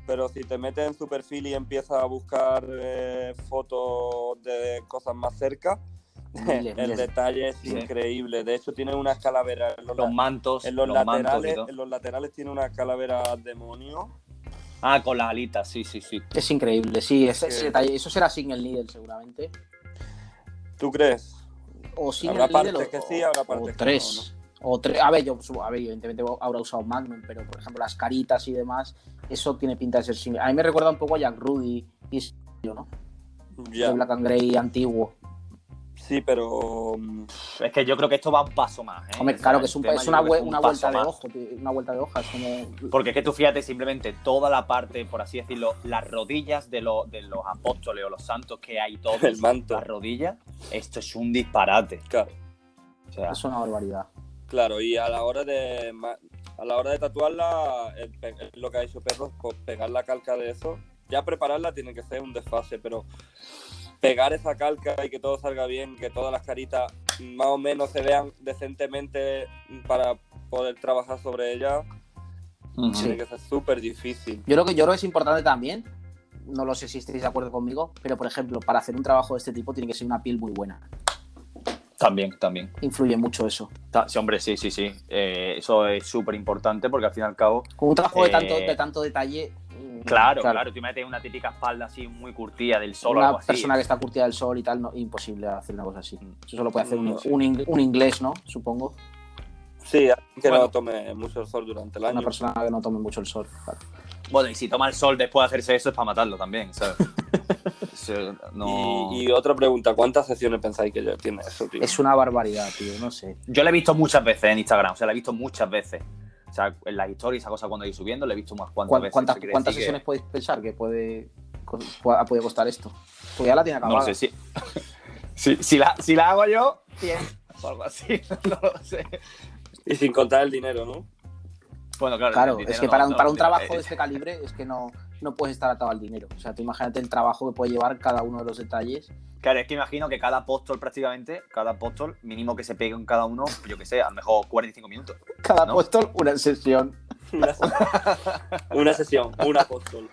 Pero si te metes en su perfil y empiezas a buscar eh, fotos de cosas más cerca, Miles, el miles. detalle es Sí. increíble. De hecho, tiene unas calaveras en los, Los mantos, en los mantos laterales. todo. En los laterales tiene unas calaveras demonio. Ah, con las alitas, sí, sí, sí. Es increíble, sí. ese- detalle- eso será single needle seguramente. ¿Tú crees? O single Habrá partes o, que sí, habrá o partes que tres. O tres. A ver, yo a ver, evidentemente habrá usado Magnum, pero por ejemplo las caritas y demás, eso tiene pinta de ser single. A mí me recuerda un poco a Jack Rudy y es- ¿no? Ya. De Black and Grey antiguo. Sí, pero. mm, Es que yo creo que esto va un paso más. ¿eh? Hombre, claro que es, un- es una, creo que vue- es un una paso vuelta de ojo, tío, una vuelta de hoja, es como Porque es que tú fíjate simplemente toda la parte, por así decirlo, las rodillas de, los de los apóstoles o los santos que hay todos, El manto. las rodillas, esto es un disparate. Claro. O sea, es una barbaridad. Claro, y a la hora de a la hora de tatuarla, el pe- lo que ha hecho Perro, pues pegar la calca de eso, ya prepararla tiene que ser un desfase, pero pegar esa calca y que todo salga bien, que todas las caritas más o menos se vean decentemente para poder trabajar sobre ellas, ujú. tiene que ser súper difícil. Yo creo que yo creo que es importante también. No lo sé si estáis de acuerdo conmigo, pero por ejemplo, para hacer un trabajo de este tipo tiene que ser una piel muy buena. También, también. Influye mucho eso. Sí, hombre, sí, sí, sí. Eh, eso es súper importante porque al fin y al cabo, Con un trabajo de Eh, tanto, de tanto detalle. mm, claro, claro, tú metes una típica espalda así muy curtida del sol o Una algo así. persona que está curtida del sol y tal, no, imposible hacer una cosa así. Eso solo puede hacer un, un ing- un inglés, ¿no? Supongo. Sí, alguien que Bueno. no tome mucho el sol durante el Una año. persona que no tome mucho el sol. claro. Bueno, y si toma el sol después de hacerse eso es para matarlo también, ¿sabes? No... Y, y otra pregunta, ¿cuántas sesiones pensáis que ya tiene eso, tío? Es una barbaridad, tío. No sé. Yo la he visto muchas veces en Instagram, o sea, la he visto muchas veces. O sea, en las historias, esa cosa cuando ir subiendo, la he visto unas cuantas ¿Cuán- veces. ¿Cuántas, cuántas que- sesiones podéis pensar que puede, puede costar esto? Pues ya la tiene No acabada. lo sé, si, si, si la, si la hago yo, 100 o algo así, no lo sé. Y sin contar el dinero, ¿no? Bueno, claro, Claro, es que no- para un, no, para un no, trabajo eh, de este calibre es que no, no puedes estar atado al dinero. O sea, tú imagínate el trabajo que puede llevar cada uno de los detalles. Claro, es que imagino que cada apóstol prácticamente, cada apóstol, mínimo que se pegue en cada uno, yo que sé, a lo mejor 45 minutos. Cada ¿No? apóstol, una sesión. Una, una sesión, un apóstol.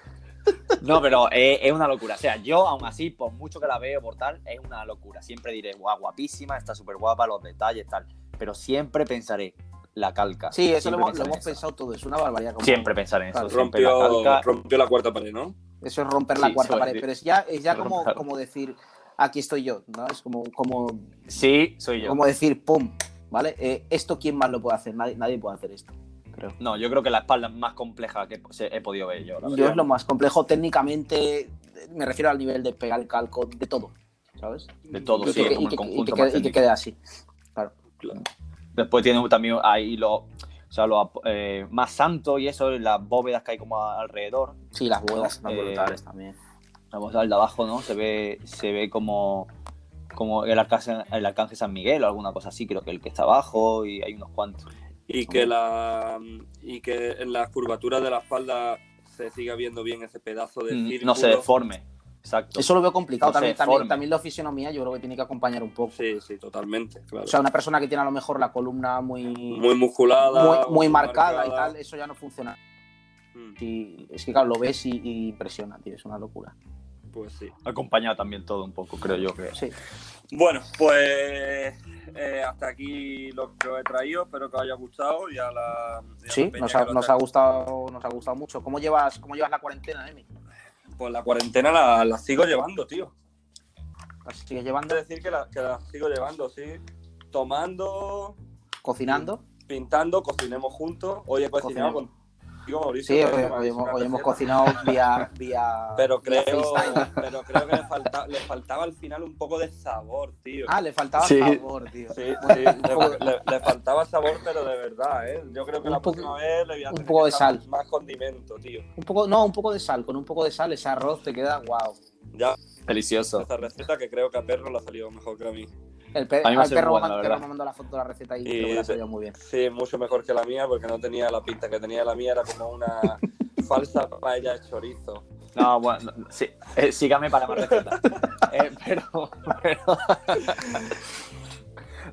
No, pero es, es una locura. O sea, yo aún así, por mucho que la veo por tal, es una locura. Siempre diré, guau, guapísima, está súper guapa, los detalles, tal. Pero siempre pensaré la calca. Sí, eso lo hemos, lo pensaré hemos en eso. pensado todo. Es una barbaridad. como- Siempre pensar en eso. Claro, siempre la Rompió, calca. rompió la cuarta pared, ¿no? Eso es romper la Sí, cuarta es pared. Pero es ya, es ya como, como decir, aquí estoy yo, ¿no? Es como, como, Sí, soy yo. como decir, pum, ¿vale? Eh, ¿Esto quién más lo puede hacer? Nadie, nadie puede hacer esto, creo. No, yo creo que la espalda más compleja que he podido ver yo. la Yo es lo más complejo técnicamente, me refiero al nivel de pegar el calco, de todo, ¿sabes? De todo, y sí, que, como y el que- y conjunto que y que quede así. Claro. Claro. Después tiene también ahí los, o sea, los eh, más santos y eso, las bóvedas que hay como alrededor. Sí, las son Eh, brutales también. La bóveda de abajo, ¿no? Se ve, se ve como, como el, arcángel, el arcángel San Miguel o alguna cosa así, creo que el que está abajo y hay unos cuantos. Y que la y que en las curvaturas de la espalda se siga viendo bien ese pedazo de Mm, círculo. No se deforme. Exacto. Eso lo veo complicado. no también, también, la fisionomía yo creo que tiene que acompañar un poco. Sí, sí, totalmente, claro. O sea, una persona que tiene a lo mejor la columna muy, muy musculada. muy, muy marcada y tal, eso ya no funciona. Mm, Y es que claro, lo ves y, y impresiona, tío, es una locura. Pues sí. Acompañado también todo un poco, creo yo que. Sí. Bueno, pues eh, hasta aquí lo que os he traído. Espero que os haya gustado. Y a la, Sí, nos ha gustado, nos ha gustado mucho. ¿Cómo llevas, cómo llevas la cuarentena, Emi? Pues la cuarentena la, la sigo llevando, tío. ¿La sigues llevando? de decir que la, que la sigo llevando, sí. Tomando, ¿Cocinando? pintando, cocinemos juntos. Hoy he cocinado Cocinemos. Contigo, Mauricio. Sí, hoy, hemos, hoy cocinado vía, vía, Pero vía creo, pero creo que le falta, le faltaba al final un poco de sabor, tío. Ah, le faltaba Sí. sabor, tío. Sí, sí, le, le- le faltaba sabor, pero de verdad, ¿eh? Yo creo que Un la poco- próxima vez le voy a un poco de sal. Más condimento, tío. Un poco, no, un poco de sal. Con un poco de sal, ese arroz te queda guau. Ya, Delicioso. esta receta que creo que a Perro le ha salido mejor que a mí. El pe- A mí me ha al perro, buena, me- la perro verdad. me mandó la foto de la receta y Y de- salido muy bien. Sí, mucho mejor que la mía porque no tenía la pinta que tenía la mía, era como una falsa paella de chorizo. No, bueno, no, sí, eh, sígame para más recetas. Eh, pero, pero-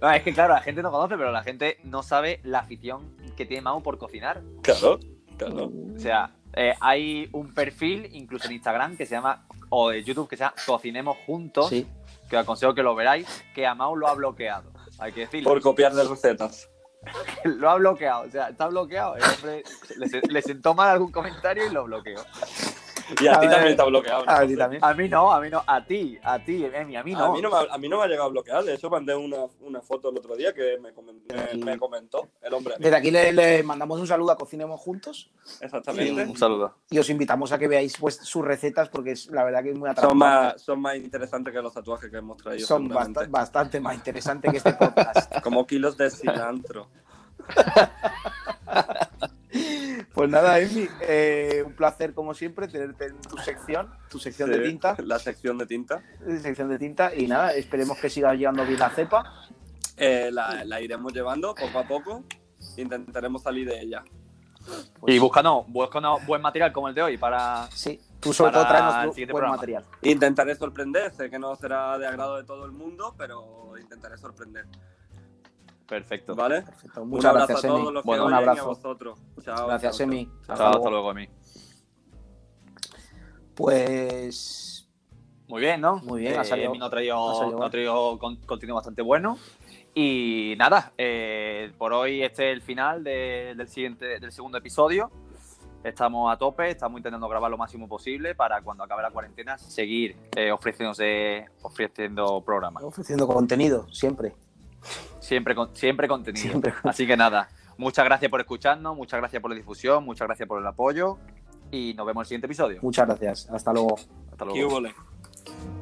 No, es que claro, la gente no conoce, pero la gente no sabe la afición que tiene Mau por cocinar. Claro, claro. O sea, eh, hay un perfil, incluso en Instagram, que se llama, o de YouTube, que se llama Cocinemos Juntos, Sí. Que os aconsejo que lo veráis, que a Mau lo ha bloqueado. Hay que decirlo. Por copiar de recetas. Lo ha bloqueado. O sea, está bloqueado. El hombre le, le sentó mal algún comentario y lo bloqueó. Y a, A ti ver, también te ha bloqueado. ¿no? A ti también. A mí no, a mí no, a ti, a ti, Emi, a mí no. A mí no, me, ha- a mí no me ha llegado a bloquear, de hecho mandé una, una foto el otro día que me, comen- me- me comentó el hombre. Desde aquí le, le mandamos un saludo a Cocinemos Juntos Exactamente. Un saludo. y os invitamos a que veáis pues, sus recetas porque es la verdad que es muy Son atractivo. más, son más interesantes que los tatuajes que hemos traído. Son basta- bastante más interesantes que este podcast. Como kilos de cilantro. Pues nada, Emi, eh, un placer como siempre tenerte en tu sección, tu sección de Sí, tinta, La sección de tinta. sección de tinta y nada, esperemos que siga llegando bien la cepa. Eh, la, la iremos llevando poco a poco. Intentaremos salir de ella. Pues, Y búscanos, búscanos buen material como el de hoy para. Sí, tú sobre todo traemos buen programa. material. Intentaré sorprender. Sé que no será de agrado de todo el mundo, pero intentaré sorprender. Perfecto. ¿Vale? Perfecto. Un Muchas abrazo gracias, a todos Emi. los que Bueno, un y a abrazo. vosotros. Chao. Gracias, chao, Emi. chao. Hasta hasta luego. Emi. Pues Muy bien, ¿no? Muy bien, ha Eh, salido- Emi ha ha traído, salido nos bueno. ha traído con- contenido bastante bueno. Y nada, eh, por hoy este es el final de- del, siguiente, del segundo episodio. Estamos a tope, estamos intentando grabar lo máximo posible para cuando acabe la cuarentena seguir eh, ofreciéndose, ofreciendo programas. ofreciendo contenido, siempre. Siempre, con- siempre contenido. Siempre. Así que nada, muchas gracias por escucharnos, muchas gracias por la difusión, muchas gracias por el apoyo y nos vemos en el siguiente episodio. Muchas gracias. Hasta luego. Hasta ¿Qué luego.